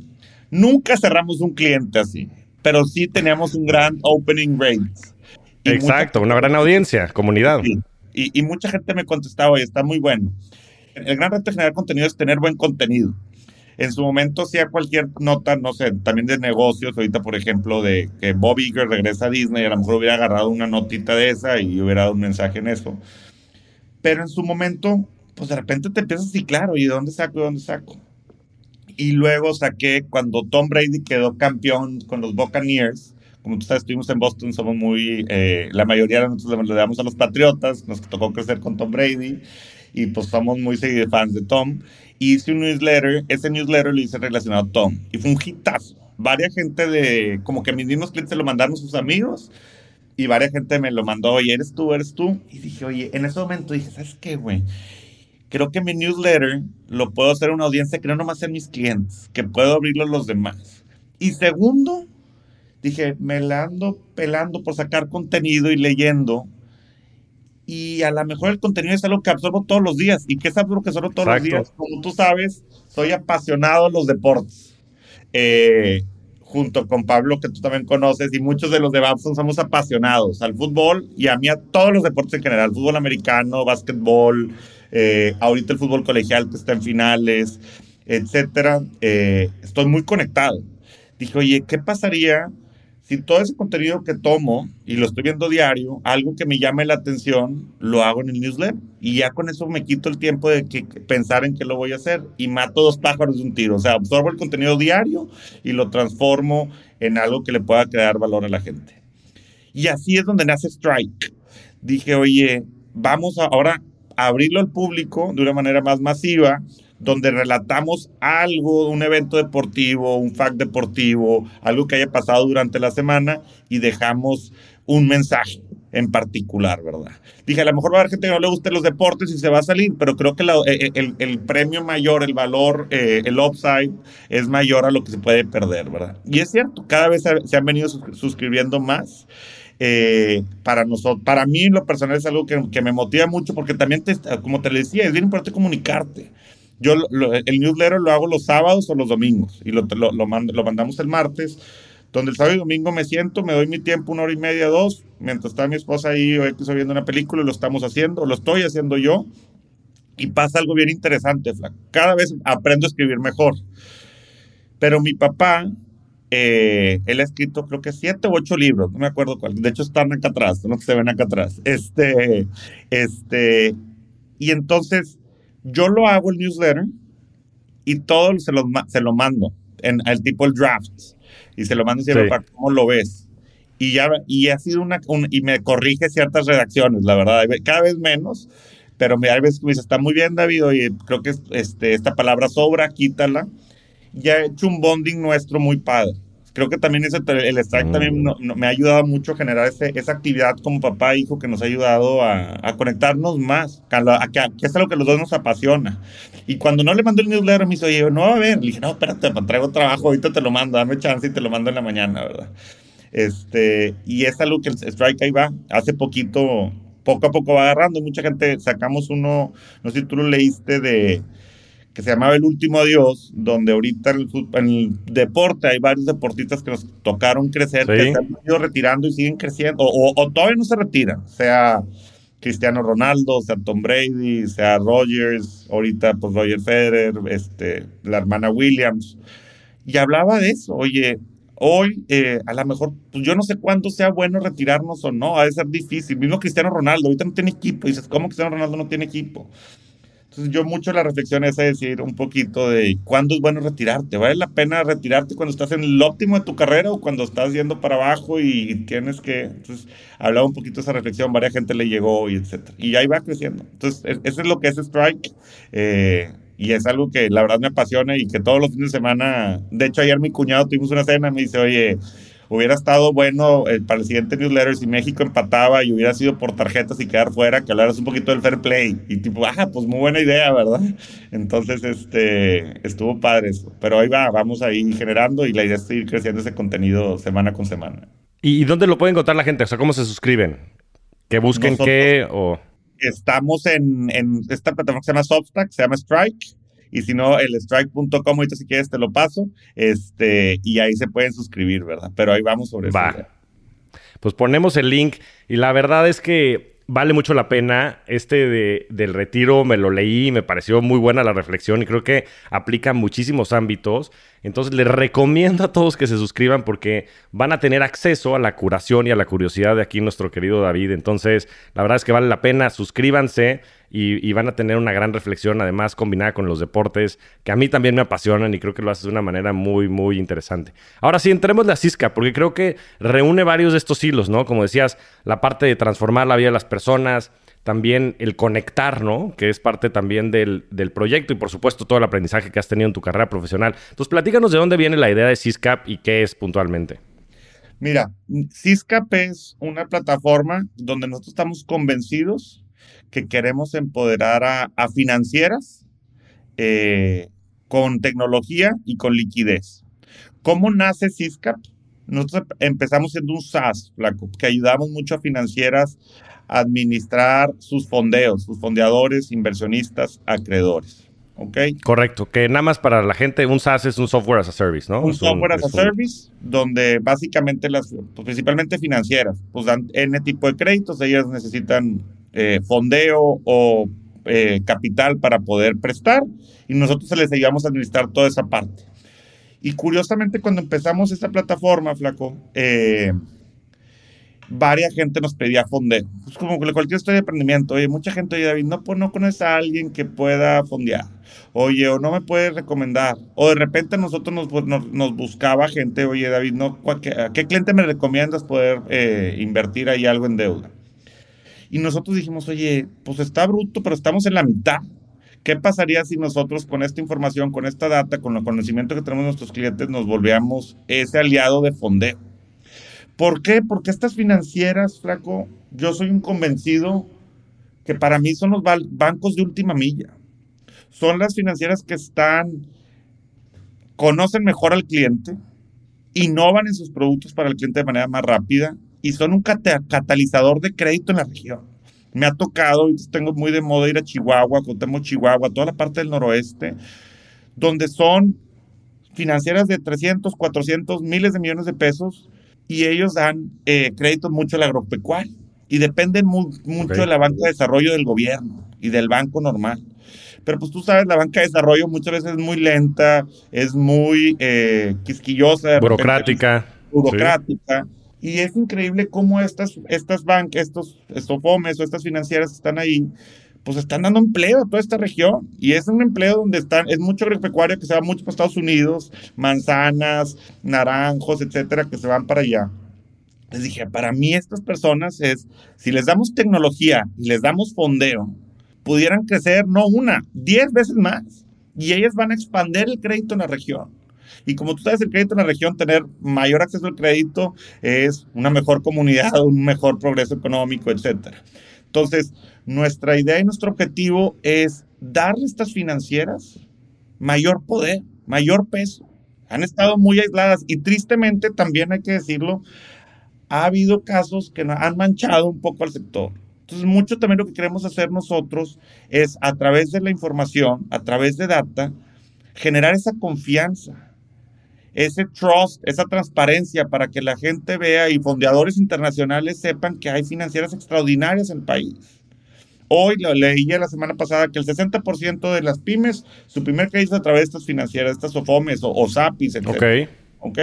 Nunca cerramos un cliente así pero sí teníamos un gran opening rate. Exacto, una gran audiencia, comunidad. Y, mucha gente me contestaba, y está muy bueno. El gran reto de generar contenido es tener buen contenido. En su momento hacía cualquier nota, no sé, también de negocios, ahorita por ejemplo de que Bob Iger regresa a Disney, a lo mejor hubiera agarrado una notita de esa y hubiera dado un mensaje en eso. Pero en su momento, pues de repente te empiezas a claro, ¿y de dónde saco? ¿De dónde saco? Y luego saqué cuando Tom Brady quedó campeón con los Buccaneers. Como tú sabes, estuvimos en Boston, somos muy. Eh, la mayoría de nosotros le damos a los Patriotas, nos tocó crecer con Tom Brady y pues somos muy fans de Tom. Hice un newsletter, ese newsletter lo hice relacionado a Tom y fue un hitazo. Varia gente de, como que mis mismos clientes lo mandaron sus amigos y varia gente me lo mandó, oye, eres tú, eres tú. Y dije, oye, en ese momento dije, ¿sabes qué, güey? creo que mi newsletter lo puedo hacer a una audiencia que no nomás sean mis clientes, que puedo abrirlo a los demás. Y segundo, dije, me la ando pelando por sacar contenido y leyendo. Y a lo mejor el contenido es algo que absorbo todos los días. ¿Y qué es algo que absorbo todos los días? Como tú sabes, soy apasionado de los deportes. Eh, junto con Pablo, que tú también conoces, y muchos de los de Babson somos apasionados al fútbol y a mí a todos los deportes en general, fútbol americano, básquetbol, eh, ahorita el fútbol colegial que está en finales, etcétera, eh, estoy muy conectado. Dije, oye, ¿qué pasaría si todo ese contenido que tomo y lo estoy viendo diario, algo que me llame la atención, lo hago en el newsletter? Y ya con eso me quito el tiempo de pensar en qué lo voy a hacer y mato dos pájaros de un tiro. O sea, absorbo el contenido diario y lo transformo en algo que le pueda crear valor a la gente. Y así es donde nace Strike. Dije, oye, vamos a, ahora abrirlo al público de una manera más masiva, donde relatamos algo, un evento deportivo, un fact deportivo, algo que haya pasado durante la semana y dejamos un mensaje en particular, ¿verdad? Dije, a lo mejor va a haber gente que no le guste los deportes y se va a salir, pero creo que eh, eh, el, premio mayor, el valor, eh, el upside es mayor a lo que se puede perder, ¿verdad? Y es cierto, cada vez se han venido suscribiendo más. Eh, para nosotros, para mí lo personal es algo que, que me motiva mucho porque también, te, como te decía, es bien importante comunicarte. Yo el newsletter lo hago los sábados o los domingos y lo, lo, lo, lo mandamos el martes, donde el sábado y domingo me siento, me doy mi tiempo, una hora y media, dos, mientras está mi esposa ahí o estoy viendo una película, lo estamos haciendo, lo estoy haciendo yo y pasa algo bien interesante, Cada vez aprendo a escribir mejor. Pero mi papá eh, él ha escrito creo que siete u ocho libros, no me acuerdo cuál. De hecho están acá atrás, no se ven acá atrás. Este, este, Y entonces yo lo hago el newsletter y todo se lo, se lo mando en el tipo el draft y se lo mando y para cómo lo ves. Y ya y ha sido una y me corrige ciertas redacciones, la verdad, cada vez menos, pero me, hay veces que me dice, está muy bien David, oye, creo que este, esta palabra sobra, quítala. Ya he hecho un bonding nuestro muy padre creo que también ese, el strike también mm. me ha ayudado mucho a generar ese, esa actividad como papá e hijo que nos ha ayudado a, a conectarnos más, a, que, es algo que los dos nos apasiona. Y cuando no le mandó el newsletter, me dice, oye, no va a ver. Le dije, no, espérate, traigo trabajo, ahorita te lo mando, dame chance y te lo mando en la mañana, ¿verdad? Este, y es algo que el strike ahí va. Hace poquito, poco a poco va agarrando. Mucha gente, sacamos uno, no sé si tú lo leíste de que se llamaba El Último Adiós, donde ahorita en el, deporte hay varios deportistas que nos tocaron crecer, que se han ido retirando y siguen creciendo, o, todavía no se retiran, sea Cristiano Ronaldo, sea Tom Brady, sea Rogers, ahorita pues Roger Federer, este, la hermana Williams, y hablaba de eso, oye, hoy eh, a lo mejor, pues yo no sé cuándo sea bueno retirarnos o no, ha de ser difícil, mismo Cristiano Ronaldo, ahorita no tiene equipo, y dices, ¿cómo Cristiano Ronaldo no tiene equipo? Entonces yo mucho la reflexión es decir un poquito de cuándo es bueno retirarte. ¿Vale la pena retirarte cuando estás en el óptimo de tu carrera o cuando estás yendo para abajo y tienes que... Entonces hablaba un poquito de esa reflexión, varias gente le llegó y etcétera. Y ahí va creciendo. Entonces eso es lo que es Strike. Eh, y es algo que la verdad me apasiona y que todos los fines de semana, de hecho ayer mi cuñado tuvimos una cena, me dice, oye, hubiera estado bueno eh, para el siguiente newsletter si México empataba y hubiera sido por tarjetas y quedar fuera, que hablaras un poquito del fair play. Y tipo, ah, pues muy buena idea, ¿verdad? Entonces, este, estuvo padre eso. Pero ahí va, vamos a ir generando y la idea es seguir creciendo ese contenido semana con semana. ¿Y dónde lo puede encontrar la gente? O sea, ¿cómo se suscriben? ¿Que busquen qué o...? Estamos en, en esta plataforma que se llama Substack, se llama Strike y si no, el strike.com, ahorita si quieres te lo paso, este, y ahí se pueden suscribir, ¿verdad? Pero ahí vamos sobre eso. Pues ponemos el link y la verdad es que vale mucho la pena. Este de, del retiro me lo leí y me pareció muy buena la reflexión y creo que aplica muchísimos ámbitos. Entonces les recomiendo a todos que se suscriban porque van a tener acceso a la curación y a la curiosidad de aquí nuestro querido David. Entonces la verdad es que vale la pena, suscríbanse y, van a tener una gran reflexión además combinada con los deportes que a mí también me apasionan y creo que lo haces de una manera muy, muy interesante. Ahora sí, entremos en la CISCA porque creo que reúne varios de estos hilos, ¿no? Como decías, la parte de transformar la vida de las personas, también el conectar, ¿no? Que es parte también del, proyecto y por supuesto todo el aprendizaje que has tenido en tu carrera profesional. Entonces, platícanos de dónde viene la idea de CISCAP y qué es puntualmente. Mira, CISCAP es una plataforma donde nosotros estamos convencidos que queremos empoderar a, financieras eh, con tecnología y con liquidez. ¿Cómo nace CISCAP? Nosotros empezamos siendo un SaaS, que ayudamos mucho a financieras a administrar sus fondeos, sus fondeadores, inversionistas, acreedores. ¿Ok? Correcto, que nada más para la gente, un SaaS es un software as a service, ¿no? Un software as a service, donde básicamente las, pues, principalmente financieras, pues dan N tipo de créditos, ellas necesitan eh, fondeo o eh, capital para poder prestar y nosotros se les ayudamos a administrar toda esa parte. Y curiosamente cuando empezamos esta plataforma, Flaco, eh, varias gente nos pedía fondeo. Es como cualquier historia de emprendimiento. Oye, mucha gente, oye, David, no, pues no conoces a alguien que pueda fondear. Oye, o no me puedes recomendar. O de repente nosotros nos, nos, buscaba gente, oye, David, no, ¿qué, ¿qué cliente me recomiendas poder invertir ahí algo en deuda? Y nosotros dijimos, oye, pues está bruto, pero estamos en la mitad. ¿Qué pasaría si nosotros con esta información, con esta data, con el conocimiento que tenemos nuestros clientes, nos volvíamos ese aliado de fondeo? ¿Por qué? Porque estas financieras, flaco, yo soy un convencido que para mí son los bancos de última milla. Son las financieras que están, conocen mejor al cliente, innovan en sus productos para el cliente de manera más rápida y son un catalizador de crédito en la región. Me ha tocado, ahorita tengo muy de moda ir a Chihuahua, contemos Chihuahua, toda la parte del noroeste, donde son financieras de 300, 400, miles de millones de pesos y ellos dan eh, créditos mucho al agropecuario y dependen mucho de la banca de desarrollo del gobierno y del banco normal. Pero pues tú sabes, la banca de desarrollo muchas veces es muy lenta, es muy eh, quisquillosa. Burocrática. burocrática. Y es increíble cómo estas, estas bancas, estos, estos FOMES o estas financieras están ahí pues están dando empleo a toda esta región. Y es un empleo donde están, es mucho agropecuario que se va mucho para Estados Unidos, manzanas, naranjos, etcétera, que se van para allá. Les dije, para mí estas personas es, si les damos tecnología y les damos fondeo, pudieran crecer no una, diez veces más. Y ellas van a expandir el crédito en la región. Y como tú sabes, el crédito en la región, tener mayor acceso al crédito es una mejor comunidad, un mejor progreso económico, etc. Entonces, nuestra idea y nuestro objetivo es darle a estas financieras mayor poder, mayor peso. Han estado muy aisladas y tristemente, también hay que decirlo, ha habido casos que han manchado un poco al sector. Entonces, mucho también lo que queremos hacer nosotros es, a través de la información, a través de data, generar esa confianza, ese trust, esa transparencia para que la gente vea y fondeadores internacionales sepan que hay financieras extraordinarias en el país. Hoy lo leí la semana pasada que el 60% de las pymes, su primer crédito a través de estas financieras, estas SOFOMES o, o SAPIs, etc. Ok. Ok.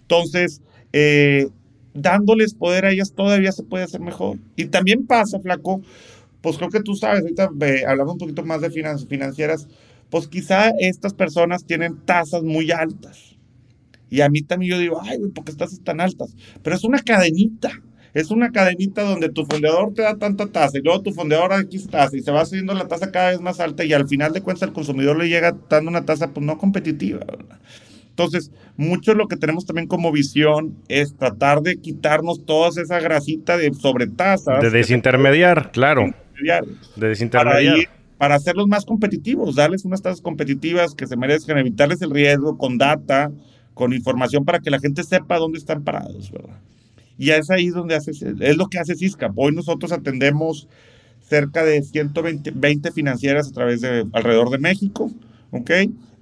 Entonces, eh, dándoles poder a ellas todavía se puede hacer mejor. Y también pasa, flaco, pues creo que tú sabes, ahorita hablamos un poquito más de financieras, pues quizá estas personas tienen tasas muy altas. Y a mí también yo digo, ay, güey, ¿por qué tasas tan altas? Pero es una cadenita. Es una cadenita donde tu fundador te da tanta tasa y luego tu fundador aquí tasa y se va subiendo la tasa cada vez más alta y al final de cuentas el consumidor le llega dando una tasa pues no competitiva. ¿verdad? Entonces, mucho lo que tenemos también como visión es tratar de quitarnos toda esa grasita de sobretasas. De desintermediar, claro. De desintermediar. Para, para hacerlos más competitivos, darles unas tasas competitivas que se merezcan, evitarles el riesgo con data, con información para que la gente sepa dónde están parados, ¿verdad? Y es ahí donde hace, es lo que hace Cisca. Hoy nosotros atendemos cerca de 120 financieras a través de alrededor de México, ¿ok?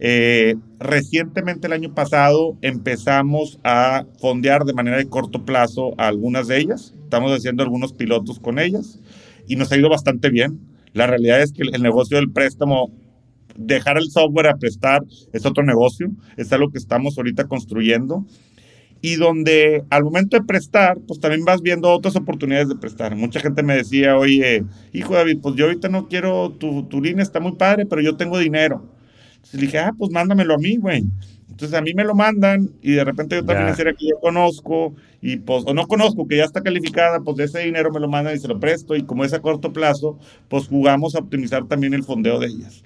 Eh, recientemente, el año pasado, empezamos a fondear de manera de corto plazo a algunas de ellas. Estamos haciendo algunos pilotos con ellas y nos ha ido bastante bien. La realidad es que el negocio del préstamo, dejar el software a prestar, es otro negocio. Es algo que estamos ahorita construyendo y donde al momento de prestar, pues también vas viendo otras oportunidades de prestar. Mucha gente me decía, oye, hijo David, pues yo ahorita no quiero, tu, tu línea está muy padre, pero yo tengo dinero. Entonces le dije, ah, pues mándamelo a mí, güey. Entonces a mí me lo mandan y de repente yo también yeah. que yo conozco y pues, o no conozco, que ya está calificada, pues de ese dinero me lo mandan y se lo presto y como es a corto plazo, pues jugamos a optimizar también el fondeo de ellas.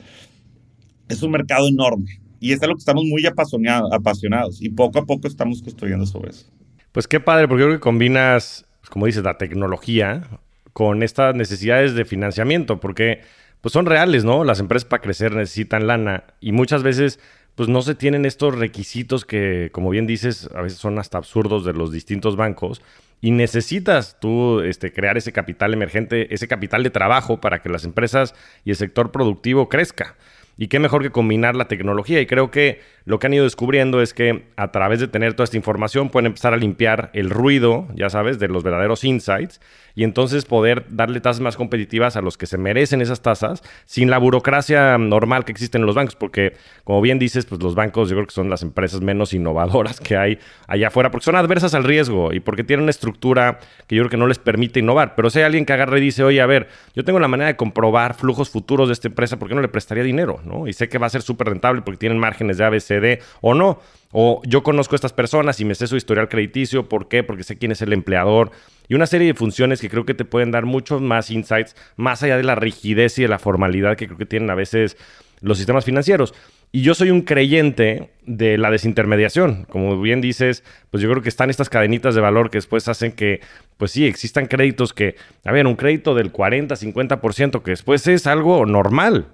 Es un mercado enorme y es algo que estamos muy apasionados, apasionados y poco a poco estamos construyendo sobre eso. Pues qué padre, porque creo que combinas, como dices, la tecnología con estas necesidades de financiamiento, porque pues son reales, ¿no? Las empresas para crecer necesitan lana y muchas veces pues no se tienen estos requisitos que, como bien dices, a veces son hasta absurdos de los distintos bancos y necesitas tú este, crear ese capital emergente, ese capital de trabajo para que las empresas y el sector productivo crezca. Y qué mejor que combinar la tecnología. Y creo que lo que han ido descubriendo es que a través de tener toda esta información pueden empezar a limpiar el ruido, ya sabes, de los verdaderos insights y entonces poder darle tasas más competitivas a los que se merecen esas tasas sin la burocracia normal que existe en los bancos. Porque, como bien dices, pues los bancos yo creo que son las empresas menos innovadoras que hay allá afuera porque son adversas al riesgo y porque tienen una estructura que yo creo que no les permite innovar. Pero si hay alguien que agarre y dice, oye, a ver, yo tengo la manera de comprobar flujos futuros de esta empresa, ¿por qué no le prestaría dinero? ¿no? Y sé que va a ser súper rentable porque tienen márgenes de ABC o no. O yo conozco a estas personas y me sé su historial crediticio. ¿Por qué? Porque sé quién es el empleador. Y una serie de funciones que creo que te pueden dar muchos más insights, más allá de la rigidez y de la formalidad que creo que tienen a veces los sistemas financieros. Y yo soy un creyente de la desintermediación. Como bien dices, pues yo creo que están estas cadenitas de valor que después hacen que, pues sí, existan créditos que, a ver, un crédito del 40, 50%, que después es algo normal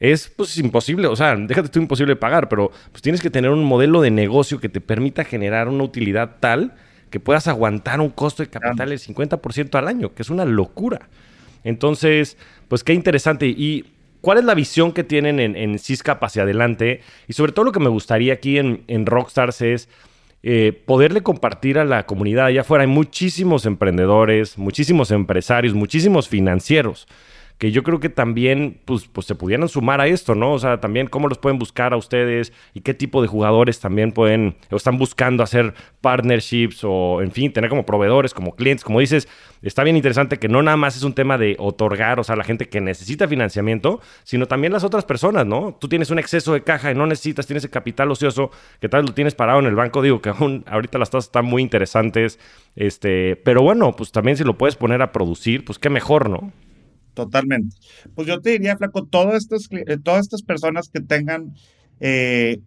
es pues imposible, o sea, déjate tú imposible pagar, pero pues tienes que tener un modelo de negocio que te permita generar una utilidad tal que puedas aguantar un costo de capital del 50% al año, que es una locura. Entonces, pues qué interesante. ¿Y cuál es la visión que tienen en, en hacia adelante? Y sobre todo lo que me gustaría aquí en, en Rockstars es eh, poderle compartir a la comunidad allá afuera. Hay muchísimos emprendedores, muchísimos empresarios, muchísimos financieros que yo creo que también pues, pues se pudieran sumar a esto, ¿no? O sea, también cómo los pueden buscar a ustedes y qué tipo de jugadores también pueden o están buscando hacer partnerships o, en fin, tener como proveedores, como clientes, como dices, está bien interesante que no nada más es un tema de otorgar, o sea, la gente que necesita financiamiento, sino también las otras personas, ¿no? Tú tienes un exceso de caja y no necesitas, tienes el capital ocioso que tal vez lo tienes parado en el banco, digo que aún ahorita las tasas están muy interesantes, este, pero bueno, pues también si lo puedes poner a producir, pues qué mejor, ¿no? Totalmente. Pues yo te diría, Flaco, todas estas, eh, todas estas personas que tengan eh,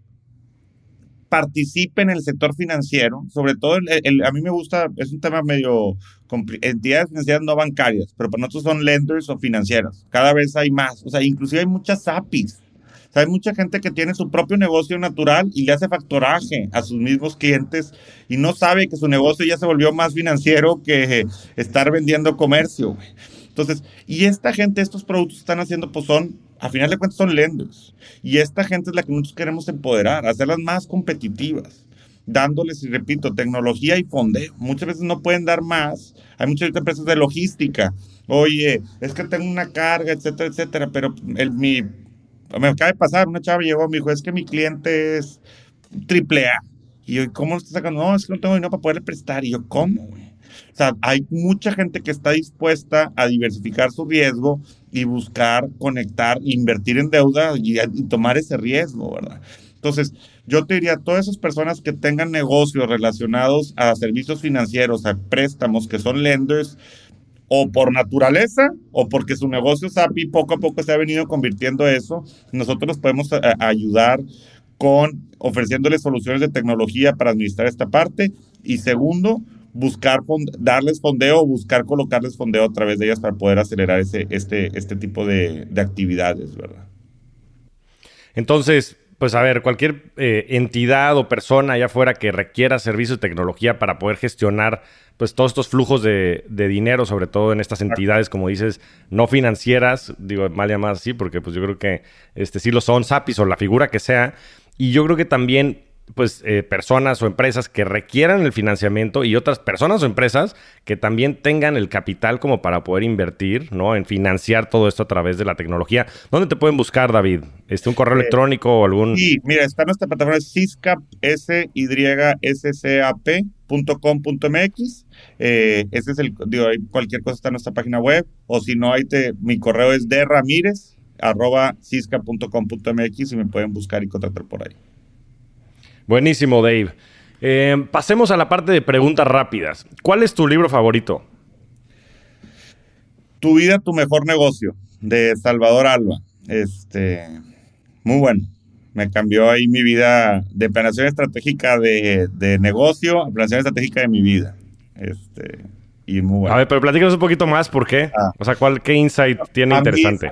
participen en el sector financiero, sobre todo, a mí me gusta, es un tema medio, entidades financieras no bancarias, pero para nosotros son lenders o financieras. Cada vez hay más, o sea, inclusive hay muchas APIs. O hay mucha gente que tiene su propio negocio natural y le hace factoraje a sus mismos clientes y no sabe que su negocio ya se volvió más financiero que estar vendiendo comercio. Entonces, y esta gente, estos productos que están haciendo, pues son a final de cuentas son lenders. Y esta gente es la que nosotros queremos empoderar, hacerlas más competitivas, dándoles, y repito, tecnología y fondeo. Muchas veces no pueden dar más. Hay muchas empresas de logística. Oye, es que tengo una carga, etcétera, etcétera, pero el, mi, me acaba de pasar, una chava llegó, me dijo, es que mi cliente es triple A. Y yo, ¿cómo lo estás sacando? No, es que no tengo dinero para poderle prestar. Y yo, ¿cómo, O sea, hay mucha gente que está dispuesta a diversificar su riesgo y buscar conectar, invertir en deuda y, tomar ese riesgo, ¿verdad? Entonces, yo te diría, todas esas personas que tengan negocios relacionados a servicios financieros, a préstamos, que son lenders, o por naturaleza, o porque su negocio SAPI poco a poco se ha venido convirtiendo eso, nosotros podemos ayudar con ofreciéndoles soluciones de tecnología para administrar esta parte. Y segundo, buscar darles fondeo o buscar colocarles fondeo a través de ellas para poder acelerar ese, este, este tipo de, actividades, ¿verdad? Entonces, pues a ver, cualquier eh, entidad o persona allá afuera que requiera servicios de tecnología para poder gestionar pues todos estos flujos de, dinero, sobre todo en estas entidades, como dices, no financieras, digo mal llamadas así, porque pues yo creo que este sí lo son, SAPIs o la figura que sea, y yo creo que también pues eh, personas o empresas que requieran el financiamiento y otras personas o empresas que también tengan el capital como para poder invertir, ¿no? En financiar todo esto a través de la tecnología. ¿Dónde te pueden buscar, David? ¿Este un correo eh, electrónico o algún? Sí, mira, está nuestra plataforma Syscap, s y s c a .com.mx. Eh, ese es el, digo, cualquier cosa está en nuestra página web, o si no, ahí te, mi correo es de Ramírez, arroba cisca.com.mx y me pueden buscar y contratar por ahí. Buenísimo, Dave. Eh, pasemos a la parte de preguntas rápidas. ¿Cuál es tu libro favorito? Tu vida, tu mejor negocio, de Salvador Alba. Este, muy bueno. Me cambió ahí mi vida de planeación estratégica de, negocio a planeación estratégica de mi vida. Este, y muy bueno. A ver, pero platícanos un poquito más, ¿por qué? Ah. O sea, ¿cuál, ¿qué insight tiene interesante?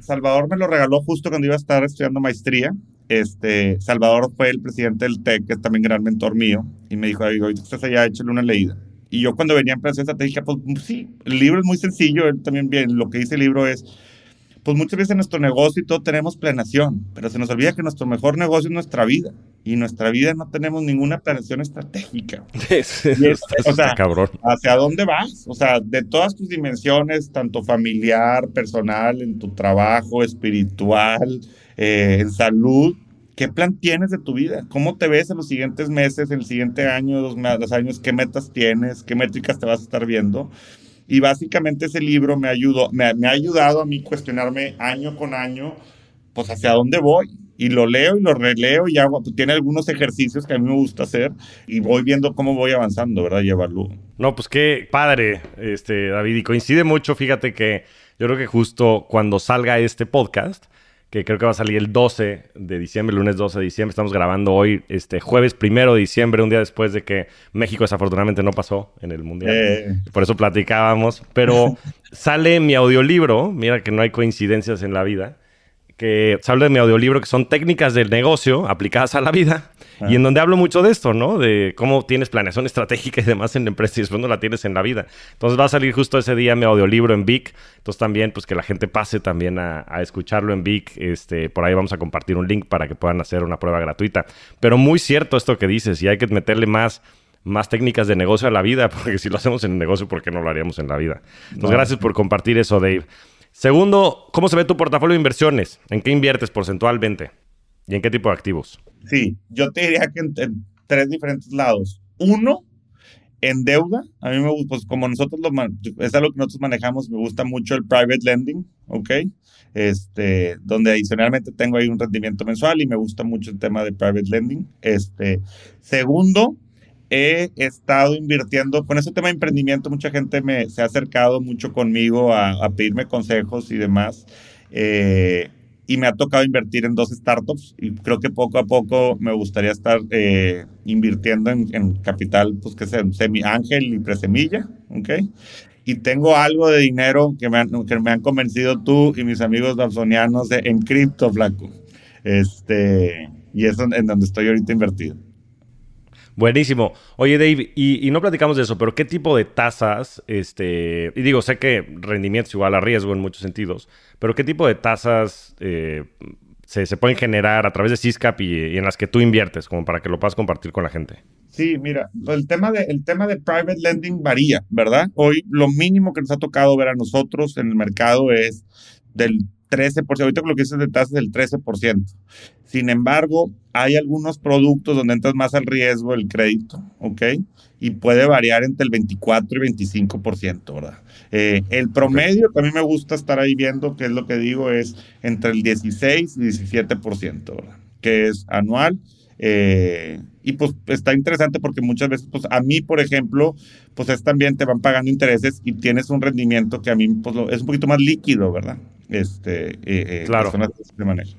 Salvador me lo regaló justo cuando iba a estar estudiando maestría este, Salvador fue el presidente del TEC, que es también gran mentor mío, y me dijo, hoy estás allá, échale una leída. Y yo cuando venía en prensa estratégica, pues sí, el libro es muy sencillo, él también bien, lo que dice el libro es, pues muchas veces en nuestro negocio y todo tenemos planeación, pero se nos olvida que nuestro mejor negocio es nuestra vida. Y en nuestra vida no tenemos ninguna planeación estratégica. o sea, cabrón. ¿hacia dónde vas? O sea, de todas tus dimensiones, tanto familiar, personal, en tu trabajo, espiritual, eh, en salud, ¿qué plan tienes de tu vida? ¿Cómo te ves en los siguientes meses, en el siguiente año, dos, dos años? ¿Qué metas tienes? ¿Qué métricas te vas a estar viendo? Y básicamente ese libro me, ayudó, me, ha ayudado a mí cuestionarme año con año, pues hacia dónde voy. Y lo leo y lo releo y hago, pues, tiene algunos ejercicios que a mí me gusta hacer y voy viendo cómo voy avanzando, ¿verdad? Y evalúo. No, pues qué padre, este, David. Y coincide mucho, fíjate que yo creo que justo cuando salga este podcast, que creo que va a salir el 12 de diciembre, lunes 12 de diciembre. Estamos grabando hoy, este jueves primero de diciembre, un día después de que México desafortunadamente no pasó en el Mundial. Eh. Por eso platicábamos. Pero sale mi audiolibro, mira que no hay coincidencias en la vida, que sale de mi audiolibro que son técnicas del negocio aplicadas a la vida y en donde hablo mucho de esto, ¿no? De cómo tienes planeación estratégica y demás en la empresa y después no la tienes en la vida. Entonces va a salir justo ese día mi audiolibro en Vic. Entonces también, pues que la gente pase también a, escucharlo en Vic. Este, por ahí vamos a compartir un link para que puedan hacer una prueba gratuita. Pero muy cierto esto que dices y hay que meterle más más técnicas de negocio a la vida, porque si lo hacemos en el negocio, ¿por qué no lo haríamos en la vida? Entonces, gracias por compartir eso, Dave. Segundo, ¿cómo se ve tu portafolio de inversiones? ¿En qué inviertes porcentualmente? ¿Y en qué tipo de activos? Sí, yo te diría que en, tres diferentes lados. Uno, en deuda. A mí me gusta, pues como nosotros lo, es algo que nosotros manejamos, me gusta mucho el private lending, ¿ok? Este, donde adicionalmente tengo ahí un rendimiento mensual y me gusta mucho el tema de private lending. Este, segundo, he estado invirtiendo con ese tema de emprendimiento. Mucha gente me, se ha acercado mucho conmigo a, pedirme consejos y demás. Eh, y me ha tocado invertir en dos startups y creo que poco a poco me gustaría estar eh, invirtiendo en, capital, pues que sea semi ángel y presemilla, ¿ok? Y tengo algo de dinero que me han, que me han convencido tú y mis amigos dalsonianos en cripto, flaco. Este, y es en donde estoy ahorita invertido. Buenísimo. Oye, Dave, y, no platicamos de eso, pero ¿qué tipo de tasas, este, y digo, sé que rendimiento es igual a riesgo en muchos sentidos, pero qué tipo de tasas eh, se, pueden generar a través de CISCAP y, en las que tú inviertes, como para que lo puedas compartir con la gente? Sí, mira, el tema, de, el tema de private lending varía, ¿verdad? Hoy lo mínimo que nos ha tocado ver a nosotros en el mercado es del 13%, ahorita lo que dices de tasa es del 13%. Sin embargo, hay algunos productos donde entras más al riesgo del crédito, ¿ok? Y puede variar entre el 24 y 25%, ¿verdad? Eh, el promedio que a mí me gusta estar ahí viendo, que es lo que digo, es entre el 16 y 17%, ¿verdad? Que es anual. Eh, y pues está interesante porque muchas veces, pues a mí, por ejemplo, pues es también te van pagando intereses y tienes un rendimiento que a mí pues, es un poquito más líquido, ¿verdad? Este, eh, claro. de manejo.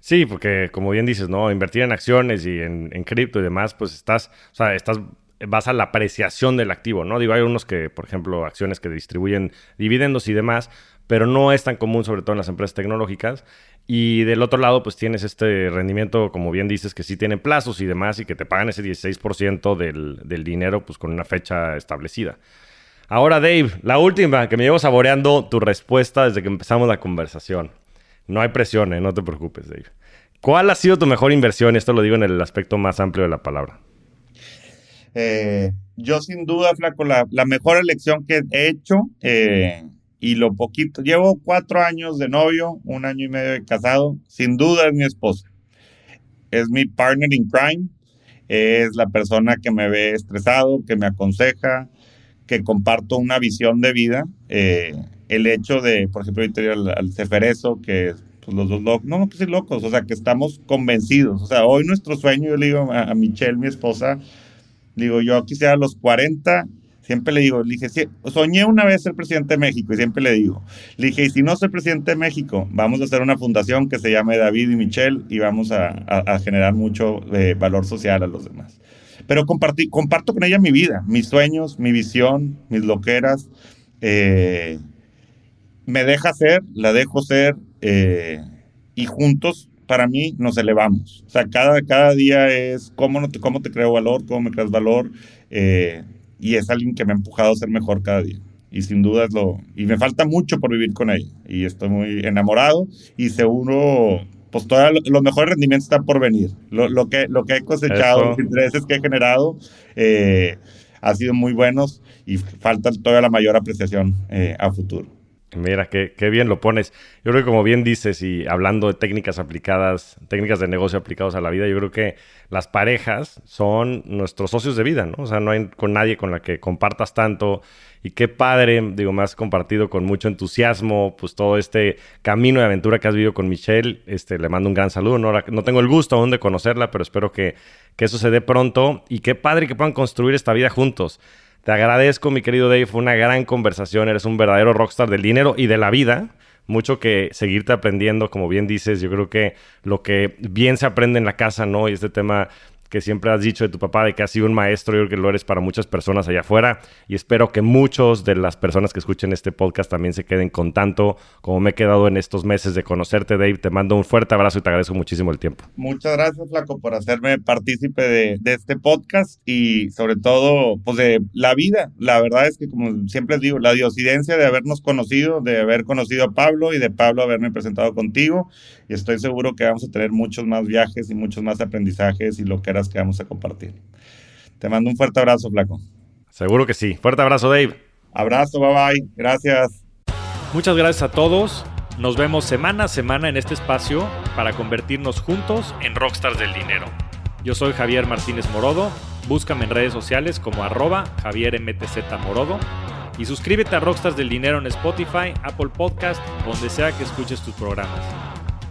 Sí, porque como bien dices, ¿no? Invertir en acciones y en, cripto y demás, pues estás, o sea, estás vas a la apreciación del activo, ¿no? Digo, hay unos que, por ejemplo, acciones que distribuyen dividendos y demás, pero no es tan común, sobre todo en las empresas tecnológicas. Y del otro lado, pues tienes este rendimiento, como bien dices, que sí tiene plazos y demás, y que te pagan ese 16% del, del dinero, pues con una fecha establecida. Ahora, Dave, la última, que me llevo saboreando tu respuesta desde que empezamos la conversación. No hay presión, ¿eh? no te preocupes, Dave. ¿Cuál ha sido tu mejor inversión? Esto lo digo en el aspecto más amplio de la palabra. Eh, yo sin duda, Flaco, la, mejor elección que he hecho eh, y lo poquito, llevo cuatro años de novio, un año y medio de casado, sin duda es mi esposa. Es mi partner in crime, es la persona que me ve estresado, que me aconseja, que comparto una visión de vida. Eh, el hecho de, por ejemplo, ahorita al, al Ceferezo, que pues los dos locos, no, pues sí locos, o sea, que estamos convencidos. O sea, hoy nuestro sueño, yo le digo a, Michelle, mi esposa, digo, yo quisiera a los 40, siempre le digo, le dije, soñé una vez ser presidente de México y siempre le digo, le dije, y si no soy presidente de México, vamos a hacer una fundación que se llame David y Michelle y vamos a, a, generar mucho eh, valor social a los demás. Pero comparto con ella mi vida, mis sueños, mi visión, mis loqueras. Eh, me deja ser, la dejo ser eh, y juntos para mí nos elevamos. O sea, cada, cada día es cómo, no te, cómo te creo valor, cómo me creas valor eh, y es alguien que me ha empujado a ser mejor cada día. Y sin duda es lo... Y me falta mucho por vivir con ella. Y estoy muy enamorado y seguro, pues todos los mejores rendimientos están por venir. Lo, lo, que, lo que he cosechado, los intereses que he generado, eh, han sido muy buenos y falta todavía la mayor apreciación a futuro. Mira, qué, bien lo pones. Yo creo que como bien dices y hablando de técnicas aplicadas, técnicas de negocio aplicadas a la vida, yo creo que las parejas son nuestros socios de vida, ¿no? O sea, no hay con nadie con la que compartas tanto. Y qué padre, digo, me has compartido con mucho entusiasmo, pues todo este camino de aventura que has vivido con Michelle. Este, le mando un gran saludo. No, no tengo el gusto aún de conocerla, pero espero que, que eso se dé pronto. Y qué padre que puedan construir esta vida juntos. Te agradezco, mi querido Dave. Fue una gran conversación. Eres un verdadero rockstar del dinero y de la vida. Mucho que seguirte aprendiendo, como bien dices. Yo creo que lo que bien se aprende en la casa, ¿no? Y este tema que siempre has dicho de tu papá, de que has sido un maestro, yo creo que lo eres para muchas personas allá afuera. Y espero que muchos de las personas que escuchen este podcast también se queden con tanto como me he quedado en estos meses de conocerte, Dave. Te mando un fuerte abrazo y te agradezco muchísimo el tiempo. Muchas gracias, Flaco, por hacerme partícipe de, de este podcast y sobre todo, pues de la vida. La verdad es que, como siempre digo, la diosidencia de habernos conocido, de haber conocido a Pablo y de Pablo haberme presentado contigo. Y estoy seguro que vamos a tener muchos más viajes y muchos más aprendizajes y lo que que vamos a compartir. Te mando un fuerte abrazo, Flaco. Seguro que sí. Fuerte abrazo, Dave. Abrazo, bye bye. Gracias. Muchas gracias a todos. Nos vemos semana a semana en este espacio para convertirnos juntos en rockstars del dinero. Yo soy Javier Martínez Morodo. Búscame en redes sociales como arroba Javier MTZ Morodo. Y suscríbete a Rockstars del Dinero en Spotify, Apple Podcast, donde sea que escuches tus programas.